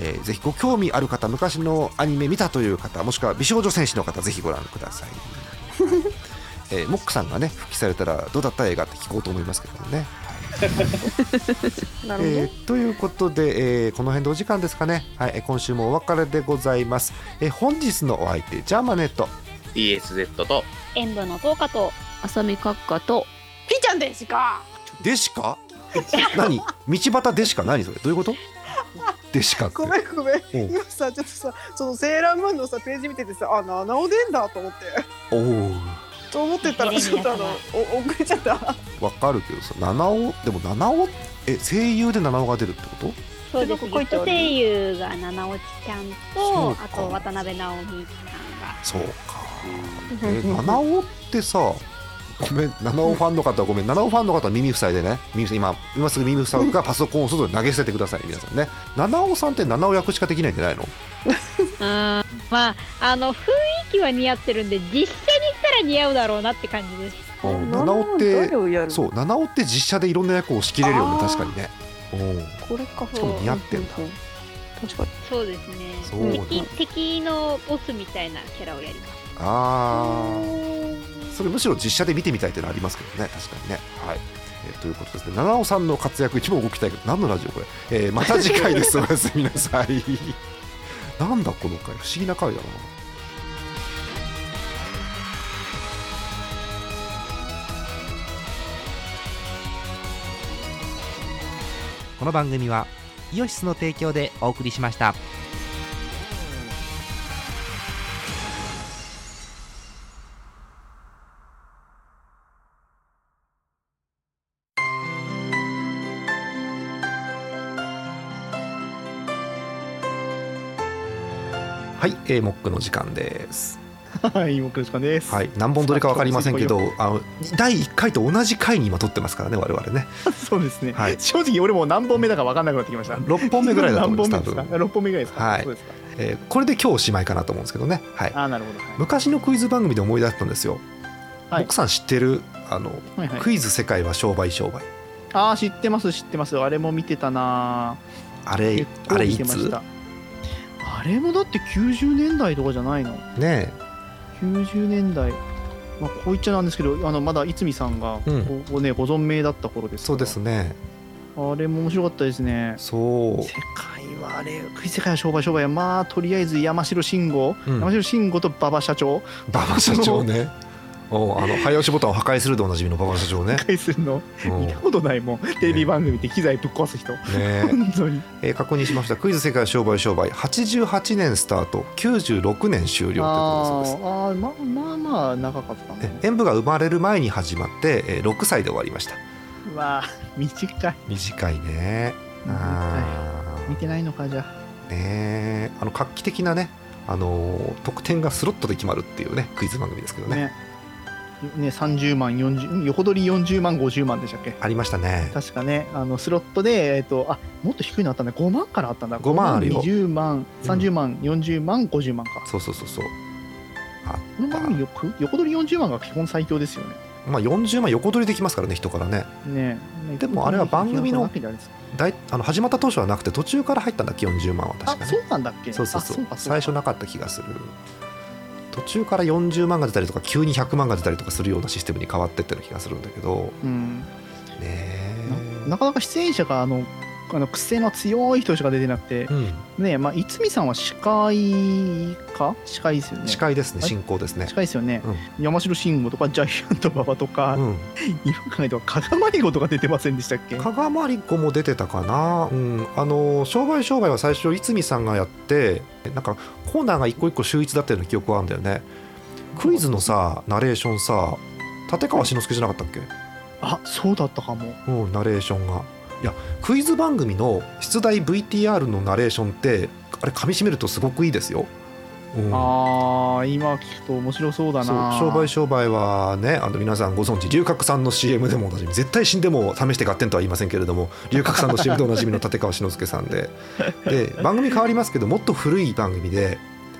えーぜひご興味ある方昔のアニメ見たという方もしくは美少女戦士の方ぜひご覧くださいえーモックさんがね復帰されたらどうだった映画って聞こうと思いますけどもね。えーということで、えーこの辺でお時間ですかね、はい、えー今週もお別れでございます、えー本日のお相手ジャーマネット。DSZ と。演舞の10日と。浅見閣下と。ピーちゃんですか？デシカ何？道端デシカ何それ？どういうこと？デシカって。ごめんごめん。今さちょっとさそのセーラームーンのさページ見ててさあ七尾でんだと思って。おおと思ってたらちょっとあのお遅れちゃった。わかるけどさ七尾？でも七尾え声優で七尾が出るってこと？そうですなんか書いてあるゲスト声優が七尾ちゃんとあと渡辺直美さんが。そうか。え七尾ってさごめん七尾ファンの方はごめん。七尾ファンの方は耳塞いでね。耳今今すぐ耳塞ぐかパソコンを外で投げ捨ててください皆さんね。七尾さんって七尾役しかできないんじゃないの？うん。まああの雰囲気は似合ってるんで実ら似合うだろうなって感じです。うん七尾ってそう七尾って実写でいろんな役を仕切れるよね確かにねうん。これか。しかも似合ってんだ。確かにそう。ですね。敵敵のボスみたいなキャラをやります。ああそれむしろ実写で見てみたいっていうのありますけどね。確かにね。はい、えーということですね。七尾さんの活躍一番動きたいけど何のラジオこれ、えーまた次回です。おやすみなさい。なんだこの回。不思議な回だなこの番組はイオシスの提供でお送りしました。はい、えー、モックの時間です。はい、僕ですかです。はい何本撮りか分かりませんけどあの第1回と同じ回に今撮ってますからね我々ね そうですね。はい正直俺も何本目だか分かんなくなってきました。6本目ぐらいだと思います多分何本目ですか。六本目ぐらいですか？はいそうですか。えーこれで今日おしまいかなと思うんですけどねはいあー、なるほど。はい昔のクイズ番組で思い出したんですよ、はい奥さん知ってる？あの、はいはい。クイズ世界は商売商売ああ、知ってます、知ってます。あれも見てたなあれ結あれいつ？た。あれもだって90年代とかじゃないの？ね ?90 年代。まあ、こう言っちゃなんですけど、あのまだ逸見さんが、うん。こうね、ご存命だった頃ですそうですね。あれも面白かったですね。そう。世界はあれ、世界は商売商売は、まあ、とりあえず山城慎吾、うん。山城慎吾と馬場社長、馬場社長ねおあの早押しボタンを破壊するでおなじみの馬場社長ね。返するの、う。ん見たことないもん、テレビ番組で機材ぶっ壊す人、ね本当に。えー確認しました。クイズ世界は商売商売。88年スタート。96年終了ということです。あーあー、まあまあまあ、長かったえね。演舞が生まれる前に始まって、えー6歳で終わりました。まあ、短い。短いね。あ見てないのか、じゃーねあの画期的なねあのー得点がスロットで決まるっていうねクイズ番組ですけどあ。ね。ね。ね、30万、40、横取り40万、50万でしたっけ？ありましたね。確かね、あのスロットで、えっ、と、あもっと低いのあったんだ、5万からあったんだ、5万。あるよ20万、30万、40万、50万か。そうそうそうそう。この番組よく、横取り40万が基本最強ですよね。まあ40万横取りできますからね人からね。ね。でもあれは番組のだいあの始まった当初はなくて途中から入ったんだっけ40万は確あかね。そうなんだっけ？そうそうそう。最初なかった気がする途中から40万が出たりとか急に100万が出たりとかするようなシステムに変わってってる気がするんだけど。うん。ねななかなか出演者があのあの癖の強い人しか出てなくて、うん。ねまあ逸見さんは司会か？司会ですよね。司会ですね。はい進行ですね。司会ですよね、山城慎吾とかジャイアント馬場とか、うん。今考えたら加賀まりごとか出てませんでしたっけ？加賀まりこも出てたかな、うん、あの商売商売は最初逸見さんがやってなんかコーナーが一個一個秀逸だったような記憶はあるんだよね。クイズのさナレーションさ立川志の輔じゃなかったっけ？あそうだったかも。うんナレーションがいやクイズ番組の出題 VTR のナレーションってあれ噛み締めるとすごくいいですよ、うん。あー今聞くと面白そうだな。商売商売はねあの皆さんご存知龍角散の CM でもおなじ。み絶対死んでも試して合点とは言いませんけれども 龍角散の CM でおなじみの立川志の輔さんで。で番組変わりますけどもっと古い番組で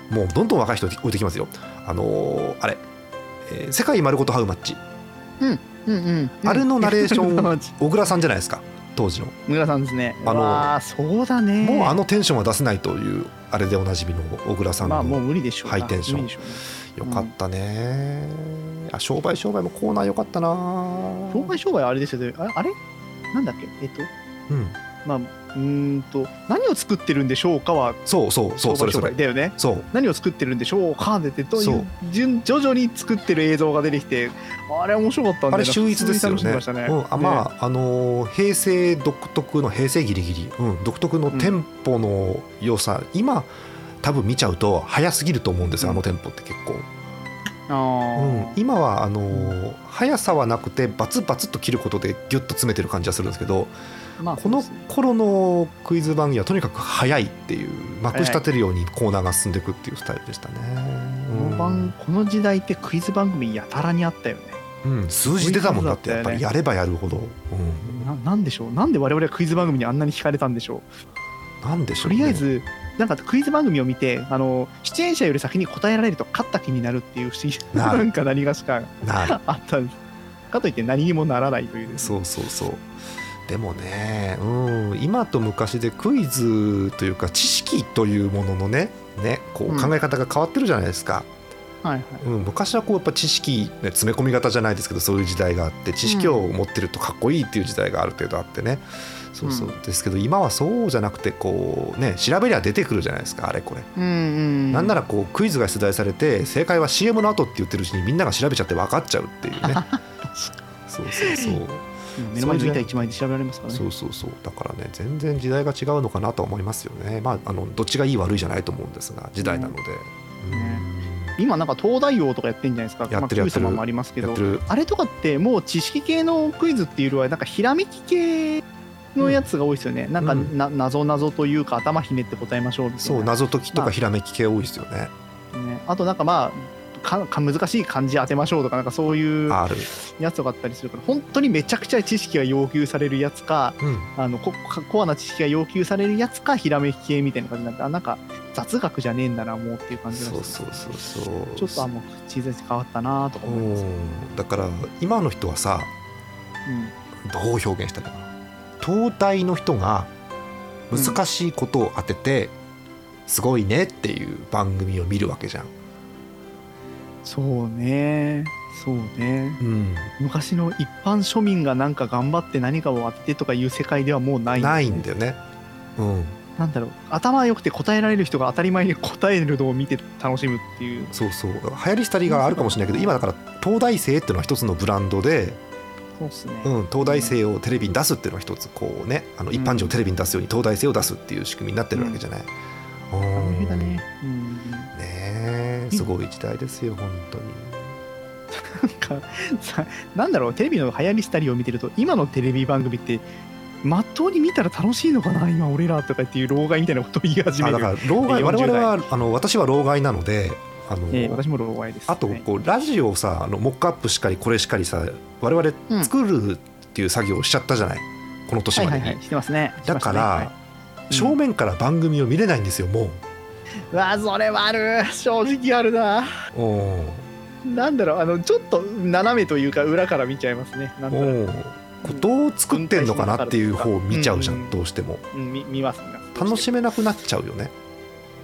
もうどんどん若い人置いてきますよ。あのーあれ、えー世界丸ごとハウマッチ」うんうんあれのナレーション ン小倉さんじゃないですか当時の。村さんですね。あのあのそうだね。もうあのテンションは出せないというあれでおなじみの小倉さんの無理でしょうなハイテンション。よかったね。あ商売商売もコーナーよかったな。商売商売はあれですよね。あれあれ？なんだっけ？えっと？うん。まあうーんと何を作ってるんでしょうかはそうそうそうそれそれ。だよね。そう。何を作ってるんでしょうかでってどういそう。徐々に作ってる映像が出てきてあれ面白かったんだよな。あれ秀逸ですよね。まね。うん、あまああのー平成独特の平成ギリギリ、うん、独特のテンポの良さ、今多分見ちゃうと早すぎると思うんですよ、あのテンポって結構、あうんー、今はあのー速さはなくてバツバツっと切ることでギュッと詰めてる感じはするんですけどまあこの頃のクイズ番組はとにかく速いっていうまくし立てるようにコーナーが進んでいくっていうスタイルでしたね、この番この時代ってクイズ番組やたらにあったよね。うん、数字出たもんだってやっぱりやればやるほど、うん、ななんでしょう？なんで我々はクイズ番組にあんなに惹かれたんでしょう？なんでしょう、ね、とりあえずなんかクイズ番組を見てあの出演者より先に答えられると勝った気になるっていう不思議なる。ななんか何がしかあったんです。かといって何にもならないという。そうそうそうでもね、うん、今と昔でクイズというか知識というもののねねこううん。考え方が変わってるじゃないですか、はいはい。うん、昔はこうやっぱ知識、ね、詰め込み型じゃないですけどそういう時代があって知識を持ってるとかっこいいっていう時代がある程度あってね。そうそう、うん。ですけど今はそうじゃなくてこうね調べりゃ出てくるじゃないですかあれこれ、うんうんなんならこうクイズが出題されて正解は CM の後って言ってるうちにみんなが調べちゃって分かっちゃうっていうね。そうそうそう。うん目の前にいた一枚で調べられますからね。そうそうそう。だからね全然時代が違うのかなとは思いますよね。まああのどっちがいい悪いじゃないと思うんですが時代なので、今なんか東大王とかやってんじゃないですか。やってるやってる。まあ、もありますけど。あれとかってもう知識系のクイズっていうよりはなんかひらめき系のやつが多いですよね、なんかうんな謎謎というか頭ひねって答えましょうみたいな。そう謎解きとかひらめき系多いですよね、ね、あとなんかまあかか難しい漢字当てましょうとかなんかそういうやつとかあったりするから本当にめちゃくちゃ知識が要求されるやつかうん。あのココアな知識が要求されるやつかひらめき系みたいな感じ。になってあなんか雑学じゃねえんだなもうっていう感じがそうそうそうそう。ちょっとあもう小さい変わったなとか思います、うんだから今の人はさうん。どう表現したか。な東大の人が難しいことを当てて、すごいねっていう番組を見るわけじゃん、そうね。そうね。うん、昔の一般庶民がなんか頑張って何かを当ててとかいう世界ではもうないないんだよね、うん、なんだろう。頭良くて答えられる人が当たり前に答えるのを見て楽しむっていう。そうそう。流行り廃りがあるかもしれないけど今だから東大生っていうのは一つのブランドで、そうっすね、うん、東大生をテレビに出すっていうのは一つこうねあの一般人をテレビに出すように東大生を出すっていう仕組みになってるわけじゃない、うん。大変だね。うんすごい時代ですよ本当に。なんかさなんだろうテレビの流行り廃りを見てると今のテレビ番組ってまっとうに見たら楽しいのかな今俺らとかっていう老害みたいなことを言い始める。あだから老害40我々代はあの私は老害なのであの、ええ私も老害です。あとはいこうラジオをさあのモックアップしかりこれしかりさ我々作るっていう作業をしちゃったじゃない、この年までに、はいはいはい。してますね。だから、ねはい正面から番組を見れないんですよもうわそれはある。正直あるな。う。おなんだろうあのちょっと斜めというか裏から見ちゃいますね。なんだろう。どう作ってんのかなっていう方を見ちゃうじゃん、うん。うんどうしても。うん見見ます。楽しめなくなっちゃうよね。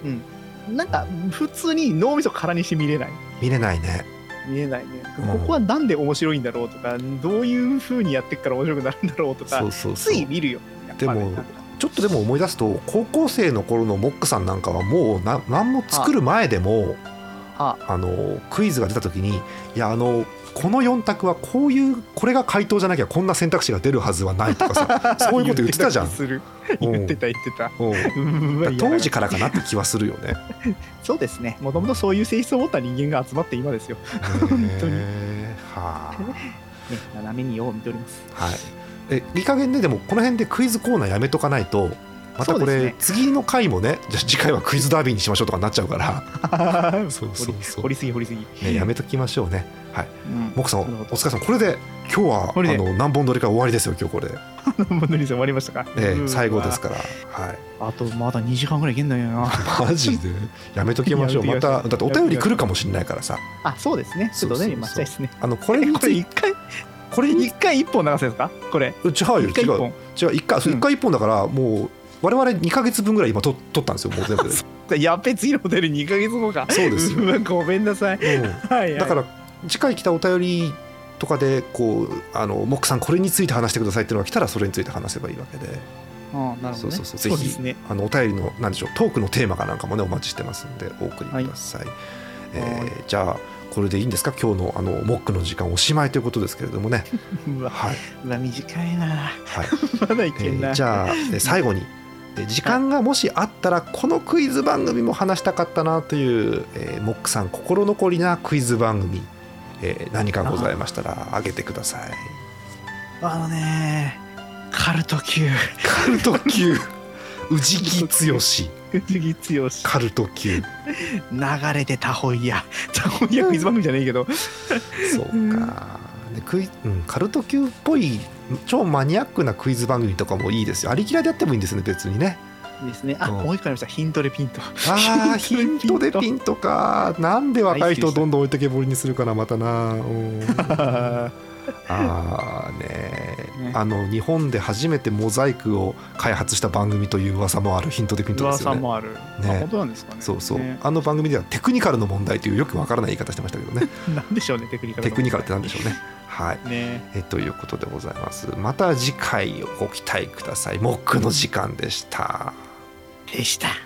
うん。なんか普通に脳みそ空にして見れない。見れないね。見えないね、うん。ここはなんで面白いんだろうとかどういう風にやってっから面白くなるんだろうとかそうそうそう。つい見るよ。やっぱりでもちょっとでも思い出すと高校生の頃のモックさんなんかはもうな何も作る前でもあ。あのクイズが出た時にいやあのこの4択はこういうこれが回答じゃなきゃこんな選択肢が出るはずはないとかさ そういうこと言ってたじゃん。言ってた言ってた当時からかなって気はするよね。そうですね。もともとそういう性質を持った人間が集まって今ですよ、本当に。はあ。ね、斜めによう見ております。はい、えいい加減ねでもこの辺でクイズコーナーやめとかないとまたこれ、次の回もねじゃあ次回はクイズダービーにしましょうとかなっちゃうから、そうそうそう。掘りすぎ掘りすぎ、ね、やめときましょうね。はい。うん。モクさんお疲れ様。これで今日はあの何本撮りか終わりですよ今日これ。で、もう塗り終わりましたか、え最後ですから。はい。あとまだ2時間ぐらいいけんだよな。マジで。やめときましょう。まただってお便り来るかもしれないからさ。あそうですね。ちょっとね待ちたいですね。あのこれにこついれ一回これに一回一本流すんですか？これ。うちはよ違う。違う一回そううん。一回一本だからもう我々2か月分ぐらい今と撮ったんですよもう全部。でやっべ次のホテル2ヶ月後か。そうですよ。ごめんなさい、うん。はいはい、だから次回来たお便りとかでこうあのモックさんこれについて話してくださいっていうのが来たらそれについて話せばいいわけで。あなるほど、ね、そうそうそう。ぜひねあのお便りのなんでしょうトークのテーマかなんかもねお待ちしてますんでお送りください、えーはいじゃあこれでいいんですか？今日のあのモックの時間おしまいということですけれどもね。はい、うわ短いな。はい。まだいえけんな、ーじゃあえー最後に。えー時間がもしあったらこのクイズ番組も話したかったなという、えーモックさん心残りなクイズ番組、えー何かございましたら挙げてください。あのねカルト級。カルト級宇治木剛。次強しカルト級。流れてタホイヤ。タホイヤクイズ番組じゃないけど。そうか。でクイ、うん、カルト級っぽい超マニアックなクイズ番組とかもいいですよ。ありきらでやってもいいんですね別にね。ですね。あうん。思い浮かびました。ヒントでピント。あー ヒントでピンントか。なんで若い人をどんどん置いてけぼりにするかなまたな。うん あーねね。あの日本で初めてモザイクを開発した番組という噂もあるヒントでピントですよね。噂もある、ね。あ本当なんですかね。そうそう、ね。あの番組ではテクニカルの問題というよくわからない言い方してましたけどね。なんでしょうねテクニカルテクニカルってなんでしょうね。はい。ね。えということでございます。また次回をご期待ください。モックの時間でした。でした